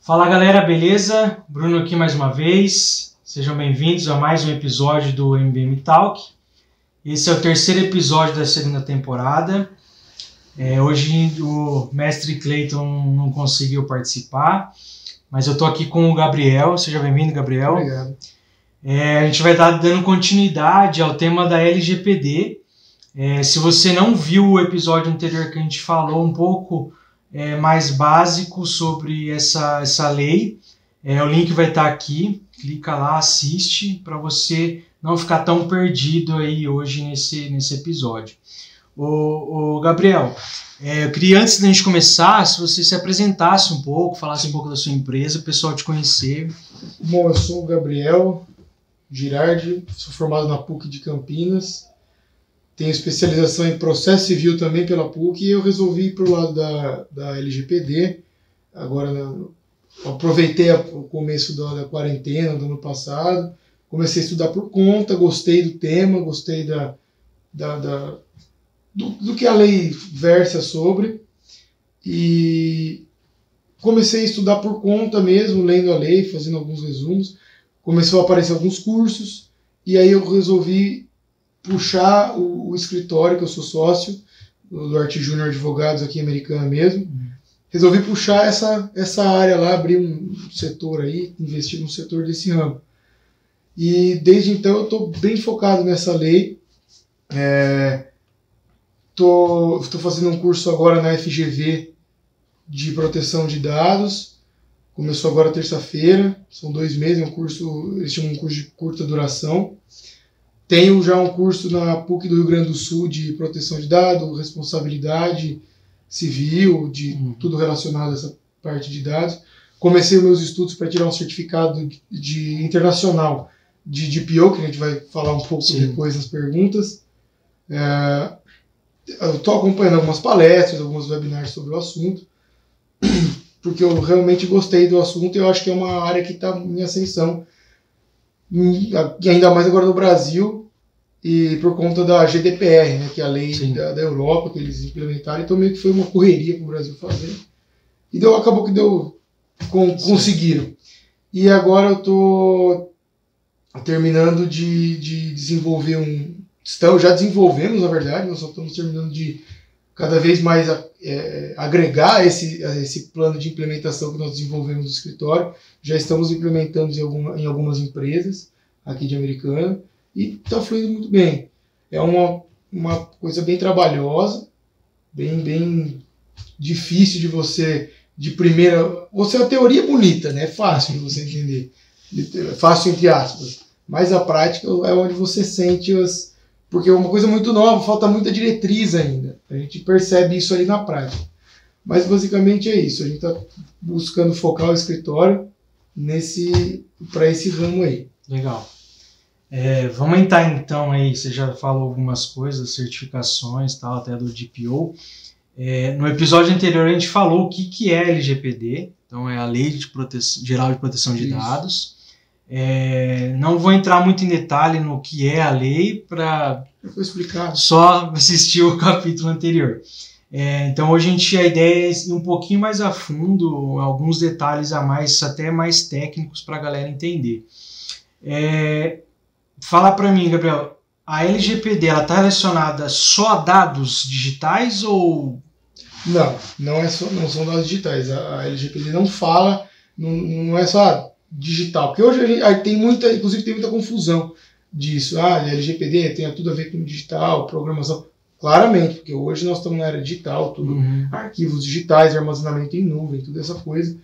Fala galera, beleza? Bruno aqui mais uma vez. Sejam bem-vindos a mais um episódio do MBM Talk. Esse é o terceiro episódio da segunda temporada. É, hoje o mestre Clayton não conseguiu participar, mas eu tô aqui com o Gabriel. Seja bem-vindo, Gabriel. Obrigado. É, a gente vai estar dando continuidade ao tema da LGPD. É, se você não viu o episódio anterior que a gente falou um pouco é, mais básico sobre essa, essa lei, é, o link vai estar aqui. Clica lá, assiste para você não ficar tão perdido aí hoje nesse, nesse episódio. O Gabriel, é, eu queria antes da gente começar, se você se apresentasse um pouco, falasse um pouco da sua empresa, o pessoal te conhecer. Bom, eu sou o Gabriel Girardi, sou formado na PUC de Campinas, tenho especialização em processo civil também pela PUC e eu resolvi ir para o lado da, da LGPD. Agora, né, aproveitei o começo da, da quarentena do ano passado, comecei a estudar por conta, gostei do tema, gostei da, da, da do, do que a lei versa sobre e comecei a estudar por conta mesmo, lendo a lei, fazendo alguns resumos. Começou a aparecer alguns cursos e aí eu resolvi puxar o, o escritório que eu sou sócio do Arte Júnior Advogados aqui em Americana mesmo. Resolvi puxar essa, essa área lá, abrir um setor aí, investir no setor desse ramo. E desde então eu estou bem focado nessa lei. É, Tô, tô fazendo um curso agora na FGV de proteção de dados. Começou agora terça-feira, são dois meses, é um curso, eles chamam um curso de curta duração. Tenho já um curso na PUC do Rio Grande do Sul de proteção de dados, responsabilidade civil, de uhum. tudo relacionado a essa parte de dados. Comecei meus estudos para tirar um certificado de, de internacional de DPO, que a gente vai falar um pouco Sim. depois nas perguntas. É, eu estou acompanhando algumas palestras, alguns webinars sobre o assunto, porque eu realmente gostei do assunto e eu acho que é uma área que está em ascensão, e ainda mais agora no Brasil, e por conta da GDPR, né, que é a lei da, da, Europa que eles implementaram, então meio que foi uma correria para o Brasil fazer. E deu, acabou que deu, com, conseguiram. E agora eu estou terminando de, de desenvolver um, estamos, já desenvolvemos, na verdade, nós só estamos terminando de cada vez mais é, agregar esse, esse plano de implementação que nós desenvolvemos no escritório. Já estamos implementando em, alguma, em algumas empresas aqui de Americana e está fluindo muito bem. É uma, uma coisa bem trabalhosa, bem, bem difícil de você, de primeira. Você, a teoria é bonita, né? É fácil de você entender. Fácil entre aspas. Mas a prática é onde você sente as, porque é uma coisa muito nova, falta muita diretriz ainda. A gente percebe isso ali na prática. Mas basicamente é isso. A gente está buscando focar o escritório nesse para esse ramo aí. Legal. É, vamos entrar então aí. Você já falou algumas coisas, certificações, tal, até do DPO. É, no episódio anterior a gente falou o que, que é LGPD. Então é a Lei de Geral de Proteção de isso. Dados. É, não vou entrar muito em detalhe no que é a lei para só assistir o capítulo anterior. É, então hoje a gente a ideia é ir um pouquinho mais a fundo, alguns detalhes a mais, até mais técnicos para a galera entender. É, fala para mim, Gabriel, a LGPD ela está relacionada só a dados digitais ou não? Não é só, não são dados digitais. A, a LGPD não fala, não, não é só digital. Porque hoje a gente, tem muita, inclusive tem muita confusão disso. Ah, LGPD tem tudo a ver com digital, programação. Claramente, porque hoje nós estamos na era digital, tudo uhum. arquivos digitais, armazenamento em nuvem, tudo essa coisa.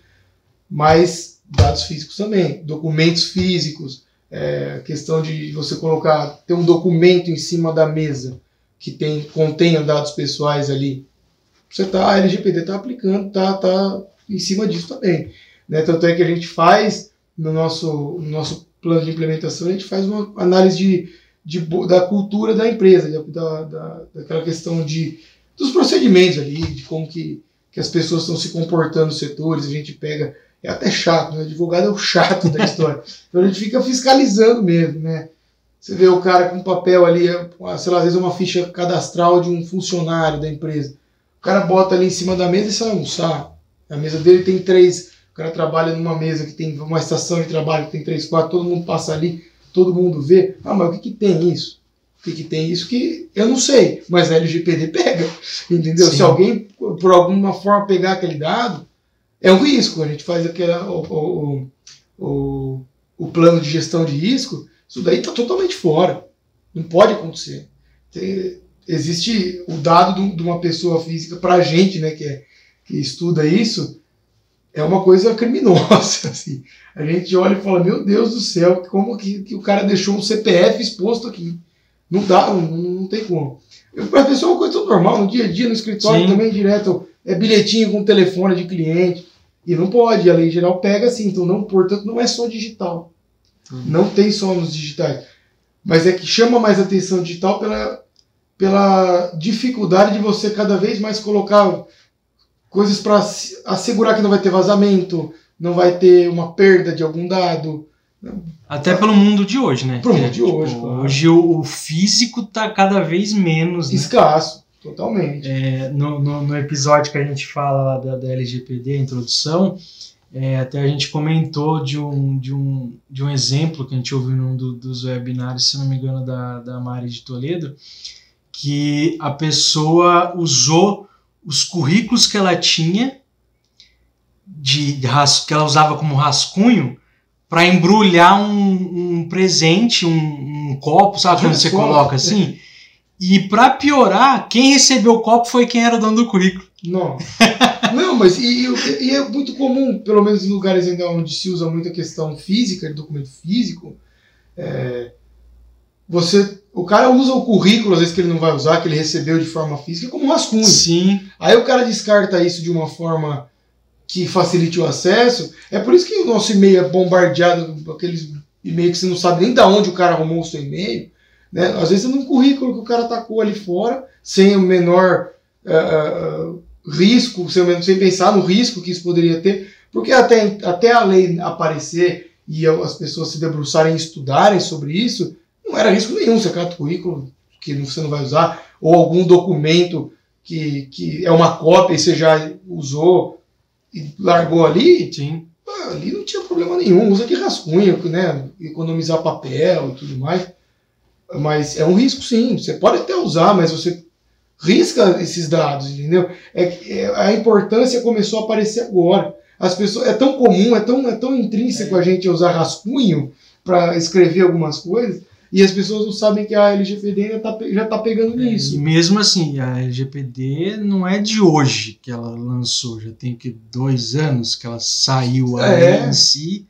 Mas dados físicos também, documentos físicos, é, questão de você colocar, ter um documento em cima da mesa que tem, contenha dados pessoais ali. Você tá, a LGPD está aplicando, tá, tá em cima disso também. Né? Tanto é que a gente faz no nosso, no nosso plano de implementação, a gente faz uma análise de, de da cultura da empresa, da, da, daquela questão de, dos procedimentos ali, de como que, que as pessoas estão se comportando nos setores, a gente pega, é até chato, né? O advogado é o chato da história. então a gente fica fiscalizando mesmo, né? Você vê o cara com papel ali, sei lá, às vezes uma ficha cadastral de um funcionário da empresa. O cara bota ali em cima da mesa e sai almoçar. A mesa dele tem três. O cara trabalha numa mesa que tem uma estação de trabalho que tem três, quatro, todo mundo passa ali, todo mundo vê. Ah, mas o que, que tem isso? O que, que tem isso que eu não sei, mas a LGPD pega. Entendeu? Sim. Se alguém, por alguma forma, pegar aquele dado, é um risco. A gente faz aquela, o, o, o, o plano de gestão de risco, isso daí está totalmente fora. Não pode acontecer. Tem, existe o dado de uma pessoa física para a gente, né, que, é, que estuda isso, é uma coisa criminosa. Assim. A gente olha e fala, meu Deus do céu, como que, que o cara deixou um CPF exposto aqui? Não dá, não, não tem como. Para a pessoa é uma coisa tão normal, no dia a dia, no escritório Sim. também direto, é bilhetinho com telefone de cliente. E não pode, a lei geral pega assim, então não, portanto, não é só digital. Hum. Não tem só nos digitais. Mas é que chama mais atenção digital pela, pela dificuldade de você cada vez mais colocar coisas para assegurar que não vai ter vazamento, não vai ter uma perda de algum dado. Até pelo mundo de hoje, né? Pro mundo é, de tipo, hoje. Claro. Hoje o, o, físico tá cada vez menos. Né? Escasso, totalmente. É, no, no, no, episódio que a gente fala da, da LGPD, a introdução, é, até a gente comentou de um, de, um, de um exemplo que a gente ouviu num do, dos webinários, se não me engano, da, da Mari de Toledo, que a pessoa usou os currículos que ela tinha, de, de que ela usava como rascunho, para embrulhar um, um, presente, um, um copo, sabe quando você coloca assim? E para piorar, quem recebeu o copo foi quem era o dono do currículo. Não. Não, mas e, e, é muito comum, pelo menos em lugares ainda onde se usa muito a questão física, de documento físico, é, você, o cara usa o currículo, às vezes que ele não vai usar, que ele recebeu de forma física, como rascunho. Sim. Aí o cara descarta isso de uma forma que facilite o acesso. É por isso que o nosso e-mail é bombardeado com aqueles e-mails que você não sabe nem de onde o cara arrumou o seu e-mail. Né? Às vezes é num currículo que o cara tacou ali fora, sem o menor uh, uh, risco, sem, sem pensar no risco que isso poderia ter, porque até, até a lei aparecer e as pessoas se debruçarem e estudarem sobre isso, não era risco nenhum você cata o currículo que você não vai usar, ou algum documento que, que é uma cópia e você já usou e largou ali, Sim. ali não tinha problema nenhum. Usa de rascunho, né? Economizar papel e tudo mais. Mas é um risco sim. Você pode até usar, mas você risca esses dados, entendeu? É, é a importância começou a aparecer agora. As pessoas é tão comum, é tão, é tão intrínseco é. a gente usar rascunho para escrever algumas coisas e as pessoas não sabem que a LGPD ainda tá, já está pegando é, nisso. E mesmo assim, a LGPD não é de hoje que ela lançou, já tem que dois anos que ela saiu é. em si,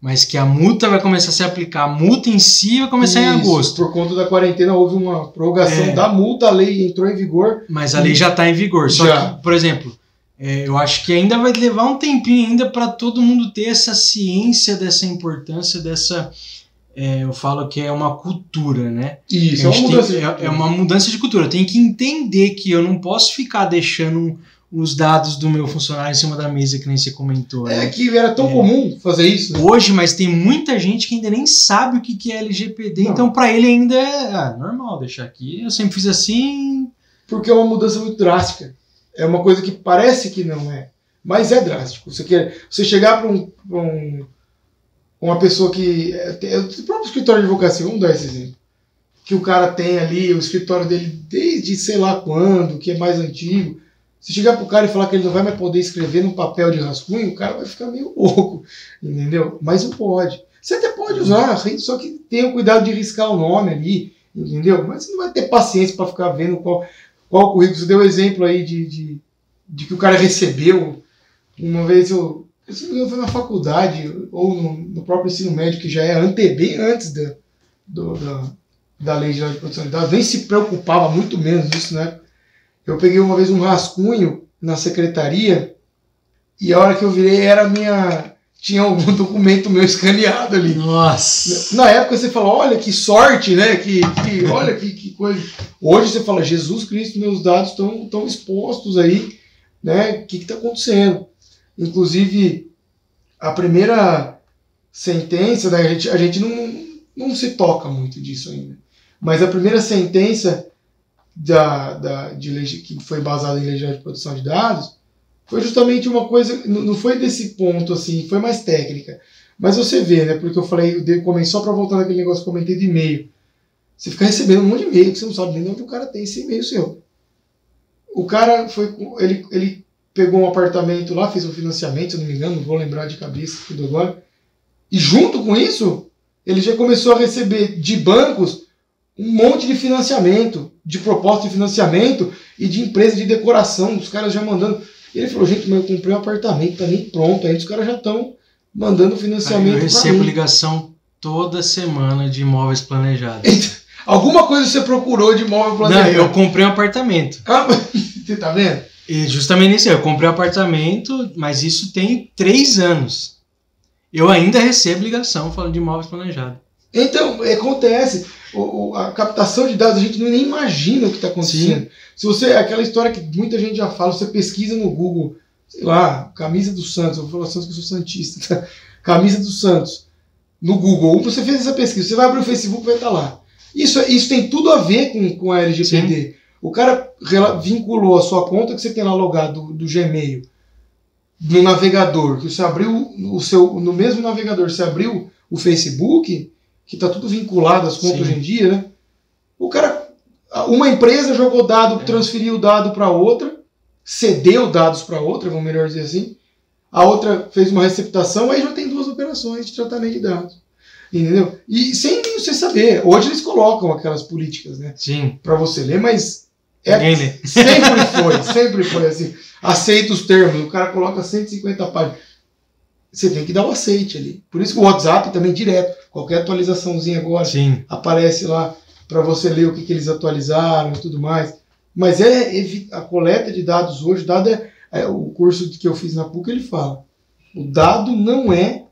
mas que a multa vai começar a se aplicar. A multa em si vai começar Isso, em agosto. Por conta da quarentena houve uma prorrogação é. da multa, a lei entrou em vigor. Mas a lei já está em vigor. Só já. que, por exemplo, é, eu acho que ainda vai levar um tempinho ainda para todo mundo ter essa ciência dessa importância dessa é, eu falo que é uma cultura, né? Isso, é uma, mudança tem, é, é, uma mudança de cultura. Tem que entender que eu não posso ficar deixando os dados do meu funcionário em cima da mesa, que nem você comentou. É né? que era tão é. comum fazer isso. Né? Hoje, mas tem muita gente que ainda nem sabe o que é LGPD, não. então para ele ainda é ah, normal deixar aqui. Eu sempre fiz assim. Porque é uma mudança muito drástica. É uma coisa que parece que não é, mas é drástico. Você, quer, você chegar para um, um uma pessoa que. É, é, o próprio escritório de advocacia, vamos dar esse exemplo. Que o cara tem ali o escritório dele desde sei lá quando, que é mais antigo. Se chegar pro cara e falar que ele não vai mais poder escrever num papel de rascunho, o cara vai ficar meio louco, entendeu? Mas não pode. Você até pode usar, só que tenha cuidado de riscar o nome ali, entendeu? Mas você não vai ter paciência para ficar vendo qual, qual currículo. Você deu exemplo aí de, de, de que o cara recebeu. Uma vez eu, se não me engano, foi na faculdade ou no, no, próprio ensino médio, que já é ante, bem antes da, do, da, da lei de proteção de dados, nem se preocupava muito menos disso, né? Eu peguei uma vez um rascunho na secretaria e a hora que eu virei era minha. Tinha algum documento meu escaneado ali. Nossa! Na época você fala, olha que sorte, né? Que, que olha que, que coisa. Hoje você fala, Jesus Cristo, meus dados estão expostos aí, né? O que está acontecendo? Inclusive, a primeira sentença, né, a, gente, a gente não não se toca muito disso ainda. Mas a primeira sentença da, da, de que foi baseada em legislação de proteção de dados foi justamente uma coisa, não foi desse ponto assim, foi mais técnica. Mas você vê, né? Porque eu falei, eu comecei só para voltar naquele negócio que eu comentei de e-mail. Você fica recebendo um monte de e-mail que você não sabe nem de onde o cara tem esse e-mail seu. O cara foi, ele, ele pegou um apartamento lá, fez um financiamento, se eu não me engano, não vou lembrar de cabeça tudo agora. E junto com isso, ele já começou a receber de bancos um monte de financiamento, de proposta de financiamento e de empresa de decoração, os caras já mandando. Ele falou, gente, mas eu comprei um apartamento, tá nem pronto, aí os caras já estão mandando financiamento. Aí eu recebo ligação toda semana de imóveis planejados. Alguma coisa você procurou de imóvel planejado? Não, eu comprei um apartamento. Ah, você tá vendo? E justamente isso, eu comprei um apartamento, mas isso tem três anos. Eu ainda recebo ligação falando de imóveis planejados. Então, acontece. O, o, a captação de dados, a gente nem imagina o que está acontecendo. Sim. Se você, aquela história que muita gente já fala, você pesquisa no Google, sei lá, camisa do Santos, eu vou falar Santos que eu sou Santista, tá? camisa do Santos, no Google, você fez essa pesquisa, você vai abrir o Facebook vai estar tá lá. Isso, isso tem tudo a ver com, com a LGPD. Sim. O cara vinculou a sua conta que você tem lá logado do, do Gmail no navegador, que você abriu o seu no mesmo navegador, você abriu o Facebook, que está tudo vinculado às contas Sim. hoje em dia, né? O cara, uma empresa jogou dado, é. transferiu o dado para outra, cedeu dados para outra, vamos melhor dizer assim. A outra fez uma receptação, aí já tem duas operações de tratamento de dados. Entendeu? E sem você saber. Hoje eles colocam aquelas políticas, né? Sim. Para você ler, mas é, sempre foi, sempre foi assim. Aceita os termos, o cara coloca 150 páginas. Você tem que dar o aceite ali. Por isso que o WhatsApp também direto, qualquer atualizaçãozinha agora Sim. aparece lá para você ler o que, que, eles atualizaram e tudo mais. Mas é a coleta de dados hoje, dado é, é, o curso que eu fiz na PUC, ele fala. O dado não é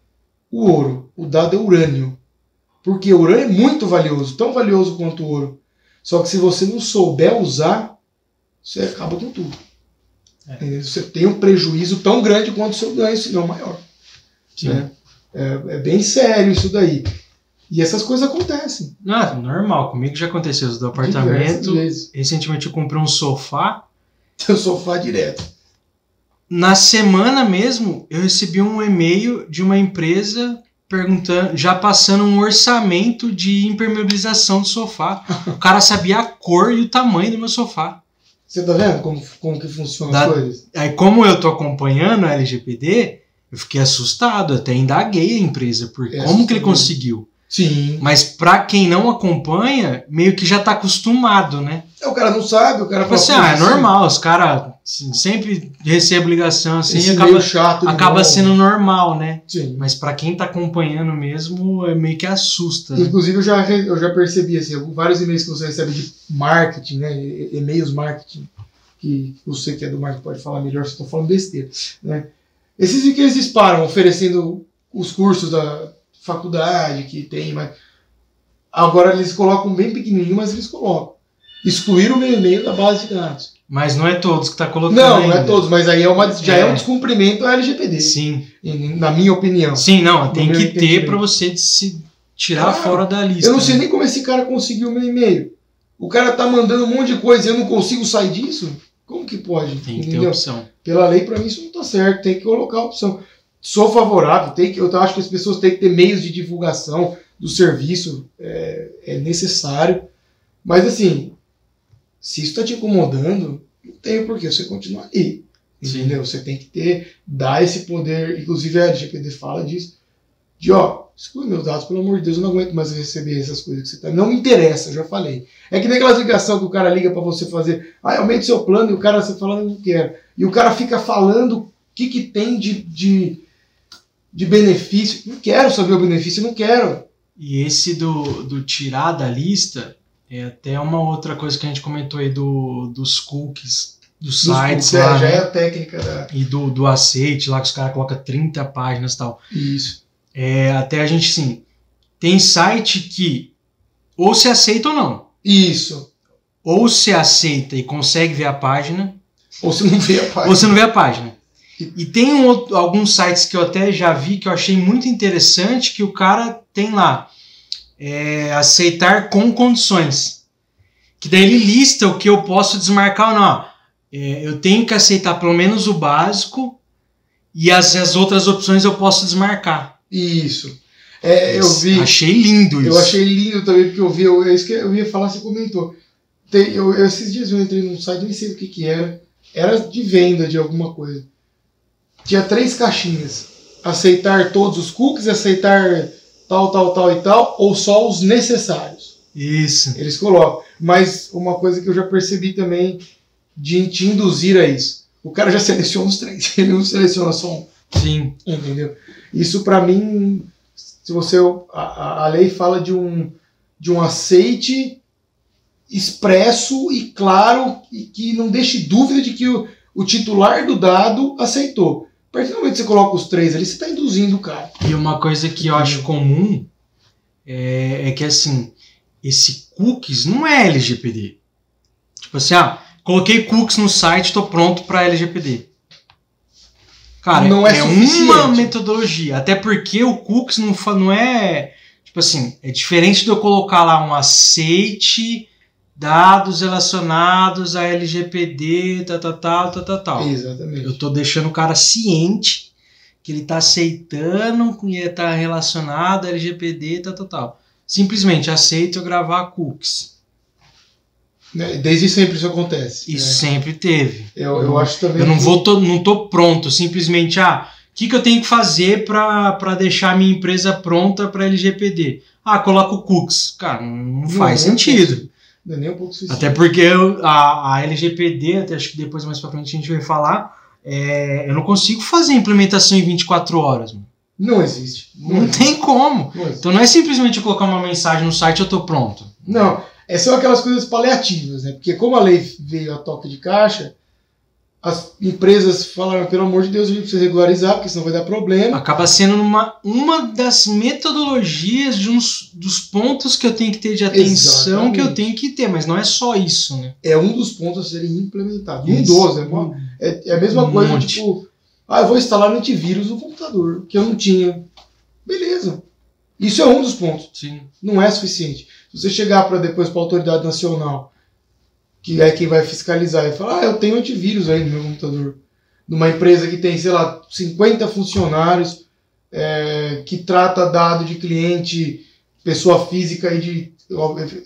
o ouro, o dado é urânio. Porque o urânio é muito valioso, tão valioso quanto o ouro. Só que se você não souber usar, você acaba com tudo. É. Você tem um prejuízo tão grande quanto o seu ganho, se não maior. Né? É, é, bem sério isso daí. E essas coisas acontecem. Ah, normal. Comigo já aconteceu isso do apartamento. Recentemente eu comprei um sofá. Teu sofá direto. Na semana mesmo, eu recebi um e-mail de uma empresa perguntando, já passando um orçamento de impermeabilização do sofá. o cara sabia a cor e o tamanho do meu sofá. Você tá vendo como, como que funcionam as coisas? Aí, como eu tô acompanhando a LGPD, eu fiquei assustado, até indaguei a empresa, por é como que ele conseguiu. Sim. Mas para quem não acompanha, meio que já tá acostumado, né? É, o cara não sabe, o cara fala assim, ah, é assim. normal, os caras assim, sempre recebem ligação assim, Esse acaba, chato acaba sendo normal, né? Sim. Mas para quem tá acompanhando mesmo, é meio que assusta. Né? Inclusive, eu já, eu já percebi assim, vários e-mails que você recebe de marketing, né? E-mails marketing, que você que é do marketing pode falar melhor se eu tô falando besteira, né? Esses que eles disparam oferecendo os cursos da faculdade que tem, mas agora eles colocam bem pequenininho, mas eles colocam. Excluíram o meu e-mail da base de dados. Mas não é todos que está colocando. Não, ainda. não é todos, mas aí é uma, já é, é um descumprimento da LGPD. Sim. Na minha opinião. Sim, não, tem que ter para você se tirar fora da lista. Eu não sei né? nem como esse cara conseguiu o meu e-mail. O cara tá mandando um monte de coisa e eu não consigo sair disso? Como que pode? Tem que entendeu? ter opção. Pela lei, para mim, isso não está certo. Tem que colocar a opção. Sou favorável. Tem que, eu acho que as pessoas têm que ter meios de divulgação do serviço. É, é necessário. Mas, assim, se isso está te incomodando, não tem por que você continuar aí. Entendeu? Você tem que ter, dar esse poder. Inclusive, a LGPD fala disso. De, ó, Exclui meus dados, pelo amor de Deus, eu não aguento mais receber essas coisas que você tá. Não me interessa, já falei. É que nem aquelas ligações que o cara liga para você fazer, ah, aumente seu plano, e o cara você falando não quer. E o cara fica falando o que, que tem de, de, de benefício. Não quero saber o benefício, não quero. E esse do, do tirar da lista é até uma outra coisa que a gente comentou aí do, dos cookies dos, dos sites cookies, lá. É, já né? é a técnica da. E do, do aceite lá que os caras colocam 30 páginas e tal. Isso. É, até a gente, sim. Tem site que ou se aceita ou não. Isso. Ou se aceita e consegue ver a página. Ou se não vê a página. Ou você não vê a página. E tem um outro, alguns sites que eu até já vi que eu achei muito interessante que o cara tem lá é, aceitar com condições. Que daí ele lista o que eu posso desmarcar ou não. É, eu tenho que aceitar pelo menos o básico e as, as outras opções eu posso desmarcar. Isso. É, eu vi. Achei lindo isso. Eu achei lindo também, porque eu vi, eu, que eu ia falar, você comentou. Tem, eu, eu, esses dias eu entrei num site, nem sei o que que era. Era de venda de alguma coisa. Tinha três caixinhas. Aceitar todos os cookies, aceitar tal, tal, tal e tal, ou só os necessários. Isso. Eles colocam. Mas uma coisa que eu já percebi também de te induzir a isso. O cara já seleciona os três, ele não seleciona só um. Sim. Entendeu? Isso para mim, se você a, a lei fala de um de um aceite expresso e claro e que não deixe dúvida de que o, o titular do dado aceitou. A partir do momento que você coloca os três ali, você está induzindo o cara. E uma coisa que eu acho comum é, é que assim, esse cookies não é LGPD. Tipo assim, ah, Coloquei cookies no site, estou pronto para LGPD. Cara, não é, é uma metodologia. Até porque o cookies não, não é. Tipo assim, é diferente de eu colocar lá um aceite, dados relacionados a LGPD, tal, tal, tal, tal, tal. Exatamente. Eu estou deixando o cara ciente que ele está aceitando que está relacionado a LGPD, tal, tal, tal. Simplesmente aceito eu gravar cookies. Né? Desde sempre isso acontece. Isso né? sempre teve. Eu, eu acho também. Eu não vou, tô, não tô pronto, simplesmente, ah, o que, que eu tenho que fazer para deixar a minha empresa pronta para LGPD? Ah, coloco cookies. Cara, não, não faz sentido. Não é nem um pouco Até porque eu, a, a LGPD, até acho que depois mais para frente a gente vai falar, é, eu não consigo fazer implementação em 24 horas. Mano. Não existe. Não, não existe. tem como. Não então não é simplesmente colocar uma mensagem no site e eu tô pronto. Não. É são aquelas coisas paliativas, né? Porque como a lei veio a toque de caixa, as empresas falaram, pelo amor de Deus, a gente precisa regularizar, porque senão vai dar problema. Acaba sendo uma, uma das metodologias de uns, dos pontos que eu tenho que ter de atenção Exatamente. que eu tenho que ter, mas não é só isso, né? É um dos pontos a serem implementados. Um dos, é, uma, é, é, a mesma um coisa, monte. tipo, ah, eu vou instalar um antivírus no computador, que eu não tinha. Beleza. Isso é um dos pontos. Sim. Não é suficiente. Se você chegar para depois para a autoridade nacional, que é quem vai fiscalizar, e falar, ah, eu tenho antivírus aí no meu computador, numa empresa que tem, sei lá, 50 funcionários, é, que trata dado de cliente, pessoa física e de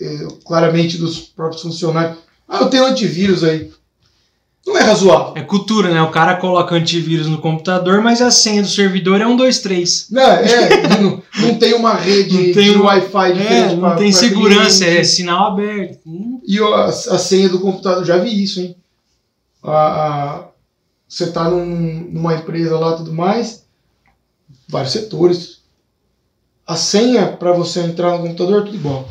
é, claramente dos próprios funcionários. Ah, eu tenho antivírus aí. Não é razoável. É cultura, né? O cara coloca antivírus no computador, mas a senha do servidor é um, dois, três. Não, é, não, não tem uma rede tem de Wi-Fi é, diferente. É, não pra, tem pra segurança, cliente. é sinal aberto. Hum. E a, a, senha do computador, já vi isso, hein? A, a, você tá num, numa empresa lá e tudo mais, vários setores. A senha para você entrar no computador é tudo igual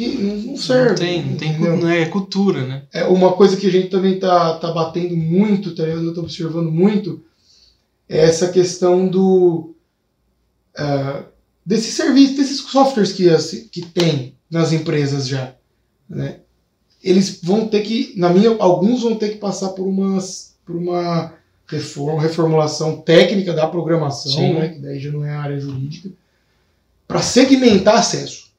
que não serve. Não tem, não tem é cultura, né? É uma coisa que a gente também tá, tá batendo muito, tá, eu estou observando muito, é essa questão do uh, desses serviços, desses softwares que, que tem nas empresas já, né? Eles vão ter que, na minha, alguns vão ter que passar por umas, por uma reforma, reformulação técnica da programação, Sim. né? Que daí já não é área jurídica, para segmentar acesso.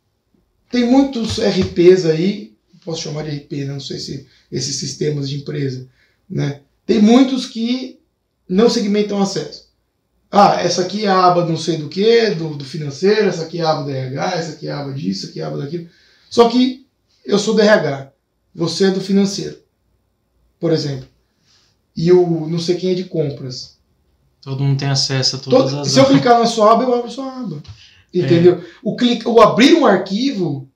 Tem muitos RPs aí, posso chamar de RP, né? não sei se esses sistemas de empresa, né? Tem muitos que não segmentam acesso. Ah, essa aqui é a aba não sei do que, do, do financeiro, essa aqui é a aba do RH, essa aqui é a aba disso, essa aqui é a aba daquilo. Só que eu sou do RH, você é do financeiro, por exemplo. E o não sei quem é de compras. Todo mundo tem acesso a todas Todo, as Se eu clicar na sua aba, eu abro a sua aba. Entendeu? É. O, clique, o abrir um arquivo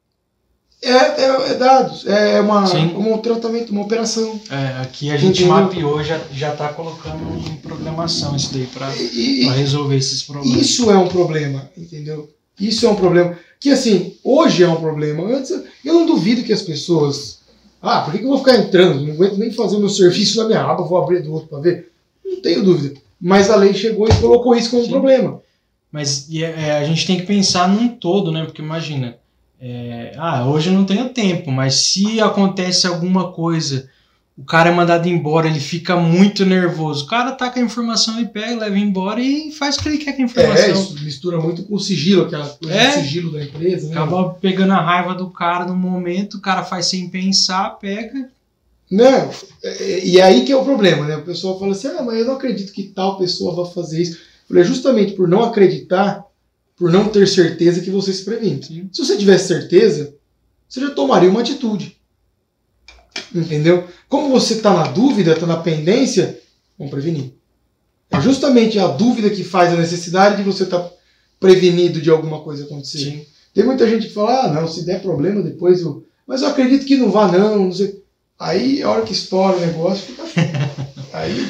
é, é, é dados, é uma, um tratamento, uma operação. É, aqui a gente Entendeu? mapeou, já já está colocando em programação isso daí para resolver esses problemas. Isso é um problema, entendeu? Isso é um problema. Que assim, hoje é um problema. Antes, eu não duvido que as pessoas. Ah, por que, que eu vou ficar entrando? Não aguento nem fazer o meu serviço na minha aba, vou abrir do outro para ver. Não tenho dúvida. Mas a lei chegou e colocou isso como Sim. um problema. Mas é, é, a gente tem que pensar num todo, né? Porque imagina, é, ah, hoje eu não tenho tempo, mas se acontece alguma coisa o cara é mandado embora, ele fica muito nervoso. O cara tá com a informação e pega, leva embora e faz o que ele quer com a informação. É, isso mistura muito com o sigilo, aquela coisa É. do sigilo da empresa. Né? Acaba pegando a raiva do cara no momento, o cara faz sem pensar, pega. Não, é- e é aí que é o problema, né? O pessoal fala assim, ah, mas eu não acredito que tal pessoa vá fazer isso. Eu falei, é justamente por não acreditar, por não ter certeza que você se previne. Sim. Se você tivesse certeza, você já tomaria uma atitude. Entendeu? Como você está na dúvida, está na pendência, vamos prevenir. É justamente a dúvida que faz a necessidade de você estar prevenido de alguma coisa acontecer. Tem muita gente que fala, ah, não, se der problema depois eu. Mas eu acredito que não vá, não, não sei. Aí, a hora que estoura o negócio, fica. Aí.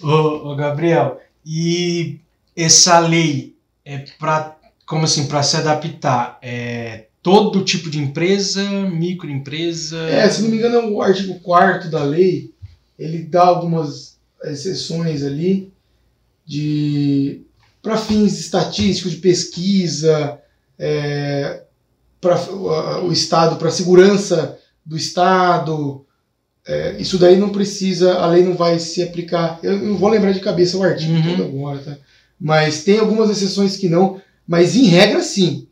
Ô, ô, Gabriel, e essa lei é para como assim, para se adaptar, é todo tipo de empresa, microempresa? É, se não me engano, o artigo 4 da lei, ele dá algumas exceções ali de para fins estatísticos, de pesquisa, é, para o Estado, para segurança do Estado. É, isso daí não precisa, a lei não vai se aplicar. Eu não vou lembrar de cabeça o artigo Uhum. todo agora, tá? Mas tem algumas exceções que não. Mas em regra, sim.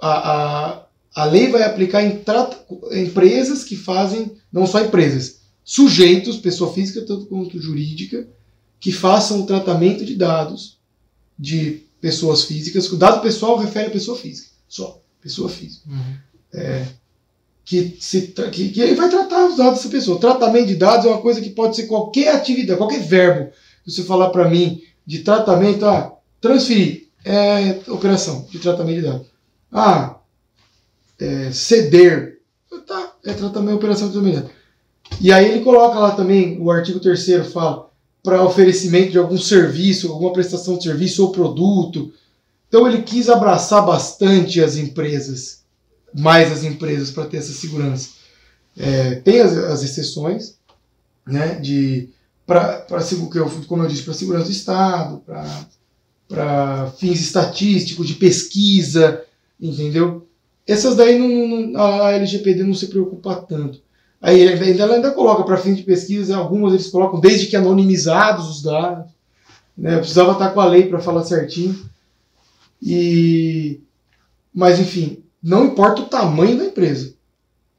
A, a, a lei vai aplicar em trata- empresas que fazem, não só empresas, sujeitos, pessoa física tanto quanto jurídica, que façam o tratamento de dados de pessoas físicas. O dado pessoal refere a pessoa física, só, pessoa física. Uhum. Que, se, que, que ele vai tratar os dados dessa pessoa. Tratamento de dados é uma coisa que pode ser qualquer atividade, qualquer verbo. Você falar para mim de tratamento, ah, transferir, é operação de tratamento de dados. Ah, é, ceder, tá, é tratamento, operação de tratamento de dados. E aí ele coloca lá também, o artigo 3 fala, para oferecimento de algum serviço, alguma prestação de serviço ou produto. Então ele quis abraçar bastante as empresas, mais as empresas, para ter essa segurança. É, tem as, as exceções, né, de, eu- como eu disse, para segurança do Estado, para fins estatísticos, de pesquisa, entendeu? Essas daí não, não- a LGPD não se preocupa tanto. Aí ela ainda coloca para fins de pesquisa, algumas eles colocam desde que anonimizados os dados. Né? Precisava estar com a lei para falar certinho. E mas enfim, não importa o tamanho da empresa.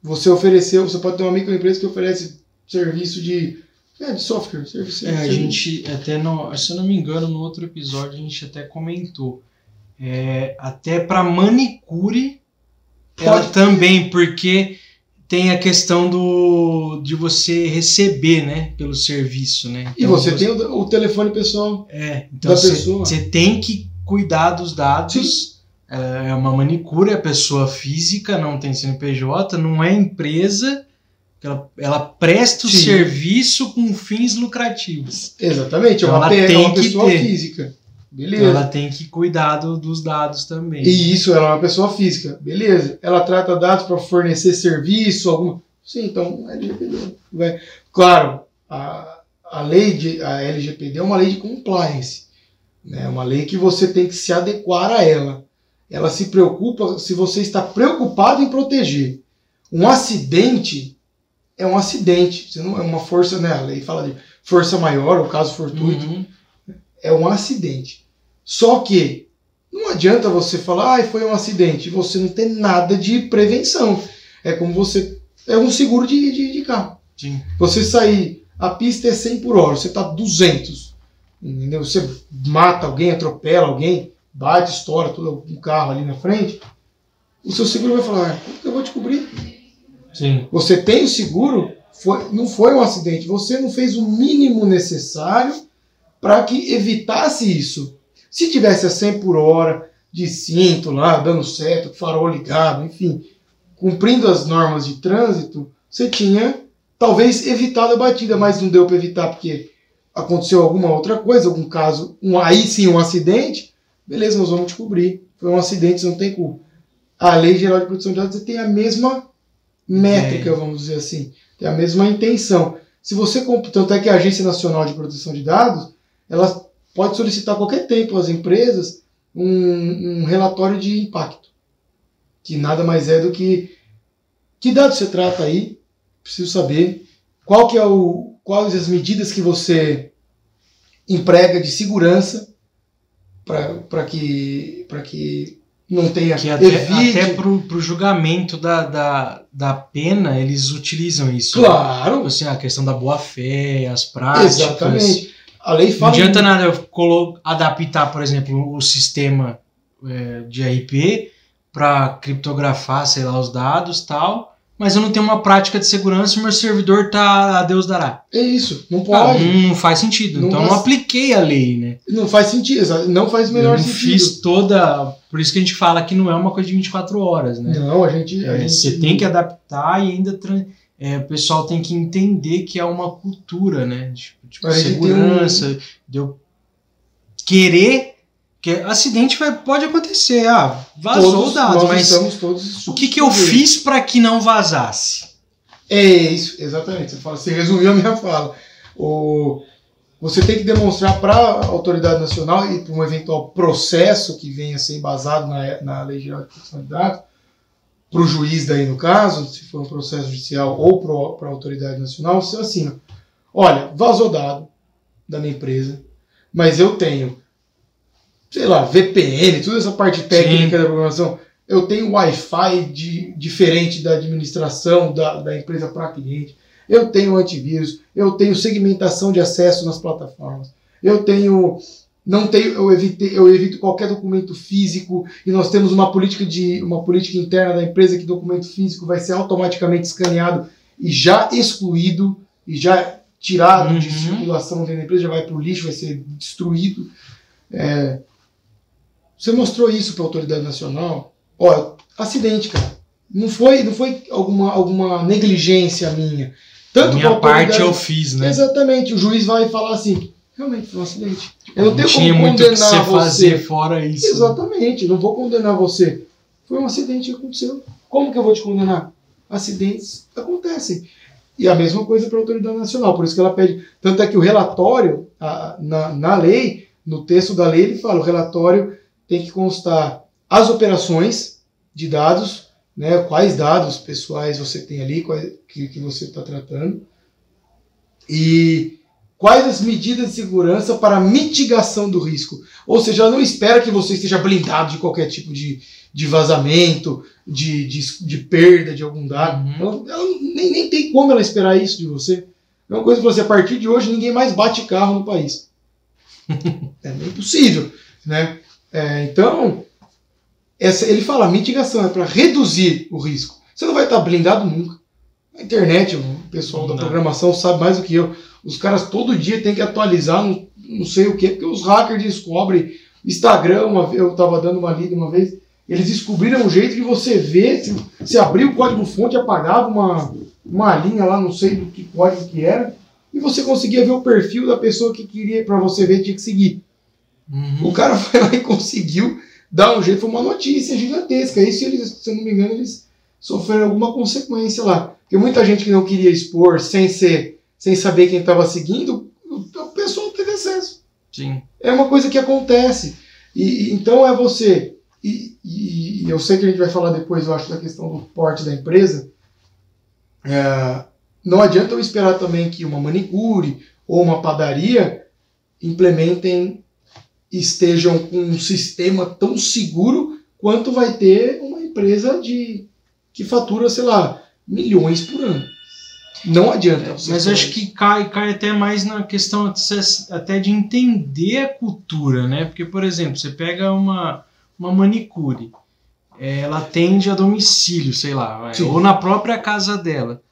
Você ofereceu, você pode ter uma microempresa que oferece serviço de, é, de software, serviço. É, a serviço- gente até no, se eu não me engano, no outro episódio a gente até comentou. É, até para manicure ela Pode- também, porque tem a questão do de você receber, né, pelo serviço, né? E Então, você tem o, o telefone pessoal. é, então da você, pessoa. você tem que cuidar dos dados. É uma manicure, é pessoa física, não tem CNPJ, não é empresa. Ela, ela presta o Sim. serviço com fins lucrativos. Exatamente, é Então uma, ela pe- é tem uma que pessoa ter. física. Beleza. Então ela tem que cuidar do- dos dados também. E isso, ela é uma pessoa física. Beleza. Ela trata dados para fornecer serviço, alguma. Sim, então é LGPD. Vai. Claro, a, a lei de a LGPD é uma lei de compliance. né? É uma lei que você tem que se adequar a ela. Ela se preocupa se você está preocupado em proteger. Um acidente é um acidente. Você não é uma força, né? A lei fala de força maior, o caso fortuito Uhum. é um acidente. Só que não adianta você falar, ah, foi um acidente, você não tem nada de prevenção. É como você. É um seguro de, de, de carro. Sim. Você sair, a pista é 100 por hora, você tá 200. Entendeu? Você mata alguém, atropela alguém, bate, estoura todo um carro ali na frente. O seu seguro vai falar, ah, como que eu vou te cobrir? Sim. Você tem o seguro, foi, não foi um acidente, você não fez o mínimo necessário para que evitasse isso. Se tivesse a 100 por hora, de cinto lá, dando certo, farol ligado, enfim, cumprindo as normas de trânsito, você tinha talvez evitado a batida, mas não deu para evitar porque aconteceu alguma outra coisa, algum caso, um, aí sim um acidente, beleza, nós vamos te cobrir. Foi um acidente, você não tem culpa. A Lei Geral de Proteção de Dados tem a mesma métrica, É. vamos dizer assim, tem a mesma intenção. Se você, tanto é que a Agência Nacional de Proteção de Dados, ela pode solicitar a qualquer tempo às empresas um, um relatório de impacto, que nada mais é do que que dados você trata aí, preciso saber, qual que é o, quais as medidas que você emprega de segurança para que, que não tenha que até, evite... até pro, pro julgamento da, da, da pena eles utilizam isso. Claro. Né? Assim, a questão da boa fé, as práticas. Exatamente. A lei fala. Não adianta nada eu adaptar, por exemplo, o sistema é, de RP para criptografar, sei lá, os dados tal mas eu não tenho uma prática de segurança e meu servidor tá a Deus dará. É isso, não pode. Ah, não, faz sentido. Não então faz... eu não apliquei a lei, né? Não faz sentido, não faz o menor eu não sentido. fiz toda. Por isso que a gente fala que não é uma coisa de 24 horas, né? Não, a gente. A é, gente... Você tem que adaptar e ainda. É, o pessoal tem que entender que é uma cultura, né? Tipo, tipo segurança, um... de eu querer porque acidente vai, pode acontecer. Ah, vazou todos, o dado, mas o que, que eu fiz para que não vazasse? É isso, exatamente. Você, fala, você resumiu a minha fala. O, você tem que demonstrar para a autoridade nacional e para um eventual processo que venha a ser embasado na, na Lei Geral de Proteção de Dados, para o juiz daí no caso, se for um processo judicial ou para a autoridade nacional, você assina. Olha, vazou dado da minha empresa, mas eu tenho sei lá, VPN, toda essa parte técnica Sim. da programação. Eu tenho Wi-Fi de, diferente da administração da, da empresa para cliente. Eu tenho antivírus. Eu tenho segmentação de acesso nas plataformas. Eu tenho. Não tenho, eu, evitei, eu evito qualquer documento físico e nós temos uma política de uma política interna da empresa que documento físico vai ser automaticamente escaneado e já excluído e já tirado uhum. de circulação dentro da empresa, já vai para o lixo, vai ser destruído. É, você mostrou isso para a autoridade nacional? Ó, acidente, cara. Não foi, não foi alguma, alguma negligência minha. Tanto minha parte eu fiz, né? Exatamente. O juiz vai falar assim: realmente foi um acidente. Eu não, tenho tinha como muito condenar que você, você fazer fora isso. Exatamente. Não vou condenar você. Foi um acidente que aconteceu. Como que eu vou te condenar? Acidentes acontecem. E a mesma coisa para a autoridade nacional. Por isso que ela pede. Tanto é que o relatório, a, na, na lei, no texto da lei, ele fala: o relatório tem que constar as operações de dados, né, quais dados pessoais você tem ali, quais, que, que você está tratando, e quais as medidas de segurança para mitigação do risco. Ou seja, ela não espera que você esteja blindado de qualquer tipo de, de vazamento, de, de, de perda de algum dado. Uhum. Ela, ela, nem, nem tem como ela esperar isso de você. É uma coisa que você, a partir de hoje, ninguém mais bate carro no país. é impossível, né? É, então, essa, ele fala, mitigação é para reduzir o risco. Você não vai estar blindado nunca. A internet, o pessoal não da programação sabe mais do que eu. Os caras todo dia têm que atualizar, não, não sei o que, porque os hackers descobrem. Instagram, uma, eu estava dando uma lida uma vez, eles descobriram um jeito que você vê, se, se abrir o código-fonte, apagava uma, uma linha lá, não sei do que código que era, e você conseguia ver o perfil da pessoa que queria, para você ver, tinha que seguir. Uhum. O cara foi lá e conseguiu dar um jeito, foi uma notícia gigantesca. Isso, eles, se eu não me engano, eles sofreram alguma consequência lá. Porque muita gente que não queria expor sem ser, sem saber quem estava seguindo, o pessoal teve acesso. Sim. É uma coisa que acontece. E, então é você. E, e, e, eu sei que a gente vai falar depois, eu acho, da questão do porte da empresa. É, não adianta eu esperar também que uma manicure ou uma padaria implementem estejam com um sistema tão seguro quanto vai ter uma empresa de que fatura, sei lá, milhões por ano. Não adianta. É, mas acho que cai, cai até mais na questão até de entender a cultura, né? Porque, por exemplo, você pega uma, uma manicure, é, ela atende a domicílio, sei lá, ou na própria casa dela.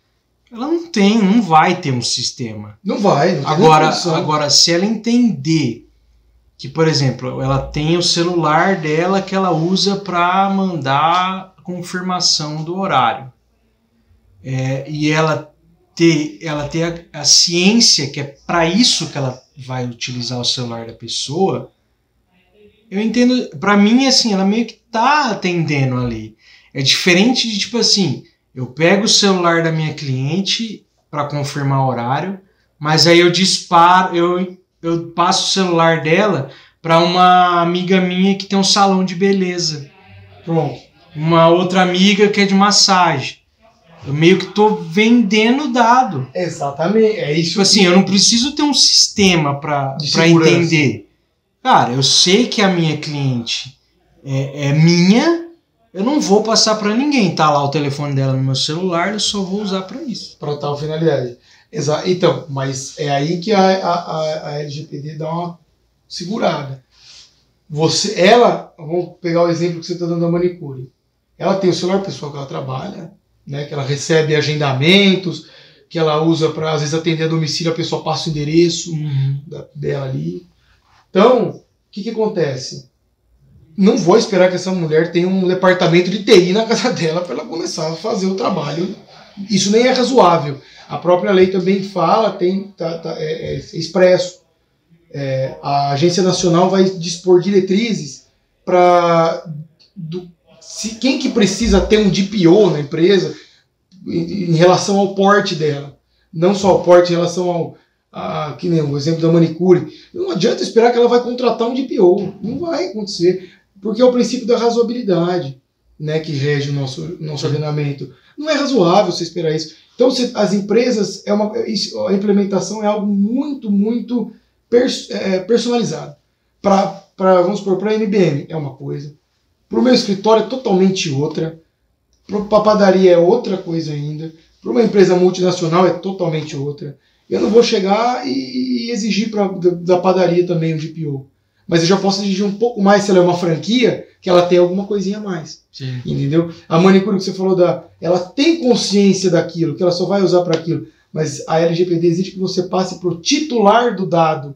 Ela não tem, não vai ter um sistema. Não vai. Não agora, agora, se ela entender que, por exemplo, ela tem o celular dela que ela usa para mandar confirmação do horário. É, e ela ter, ela ter a, a ciência que é para isso que ela vai utilizar o celular da pessoa, eu entendo, para mim, assim, ela meio que tá atendendo ali. É diferente de tipo assim, eu pego o celular da minha cliente para confirmar o horário, mas aí eu disparo, eu eu passo o celular dela para uma amiga minha que tem um salão de beleza. Pronto. Uma outra amiga que é de massagem. Eu meio que tô vendendo dado. Exatamente. É isso. Tipo assim, eu não preciso ter um sistema para entender. Cara, eu sei que a minha cliente é, é minha, eu não vou passar para ninguém. Tá lá o telefone dela no meu celular, eu só vou usar para isso. para tal finalidade. Exa então, mas é aí que a, a, a, LGPD dá uma segurada. Você, ela, vamos pegar o exemplo que você está dando da manicure. Ela tem o celular pessoal que ela trabalha, né, que ela recebe agendamentos, que ela usa para às vezes atender a domicílio, a pessoa passa o endereço da- dela ali. Então, o que, que acontece? Não vou esperar que essa mulher tenha um departamento de TI na casa dela para ela começar a fazer o trabalho. Isso nem é razoável. A própria lei também fala, tem tá, tá, é, é expresso. É, a Agência Nacional vai dispor diretrizes para se quem que precisa ter um DPO na empresa em, em relação ao porte dela, não só ao porte em relação ao a, que nem o exemplo da manicure. Não adianta esperar que ela vai contratar um DPO. Não vai acontecer. Porque é o princípio da razoabilidade né, que rege o nosso, nosso ordenamento. Não é razoável você esperar isso. Então, se as empresas, é uma, a implementação é algo muito, muito pers, é, personalizado. Pra, vamos supor, para a MBM é uma coisa, para o meu escritório é totalmente outra, para a padaria é outra coisa ainda, para uma empresa multinacional é totalmente outra. Eu não vou chegar e, e exigir pra, da, da padaria também um GPO. Mas eu já posso exigir um pouco mais se ela é uma franquia, que ela tem alguma coisinha a mais. Sim. Entendeu? A manicure que você falou da. Ela tem consciência daquilo, que ela só vai usar para aquilo. Mas a LGPD exige que você passe para o titular do dado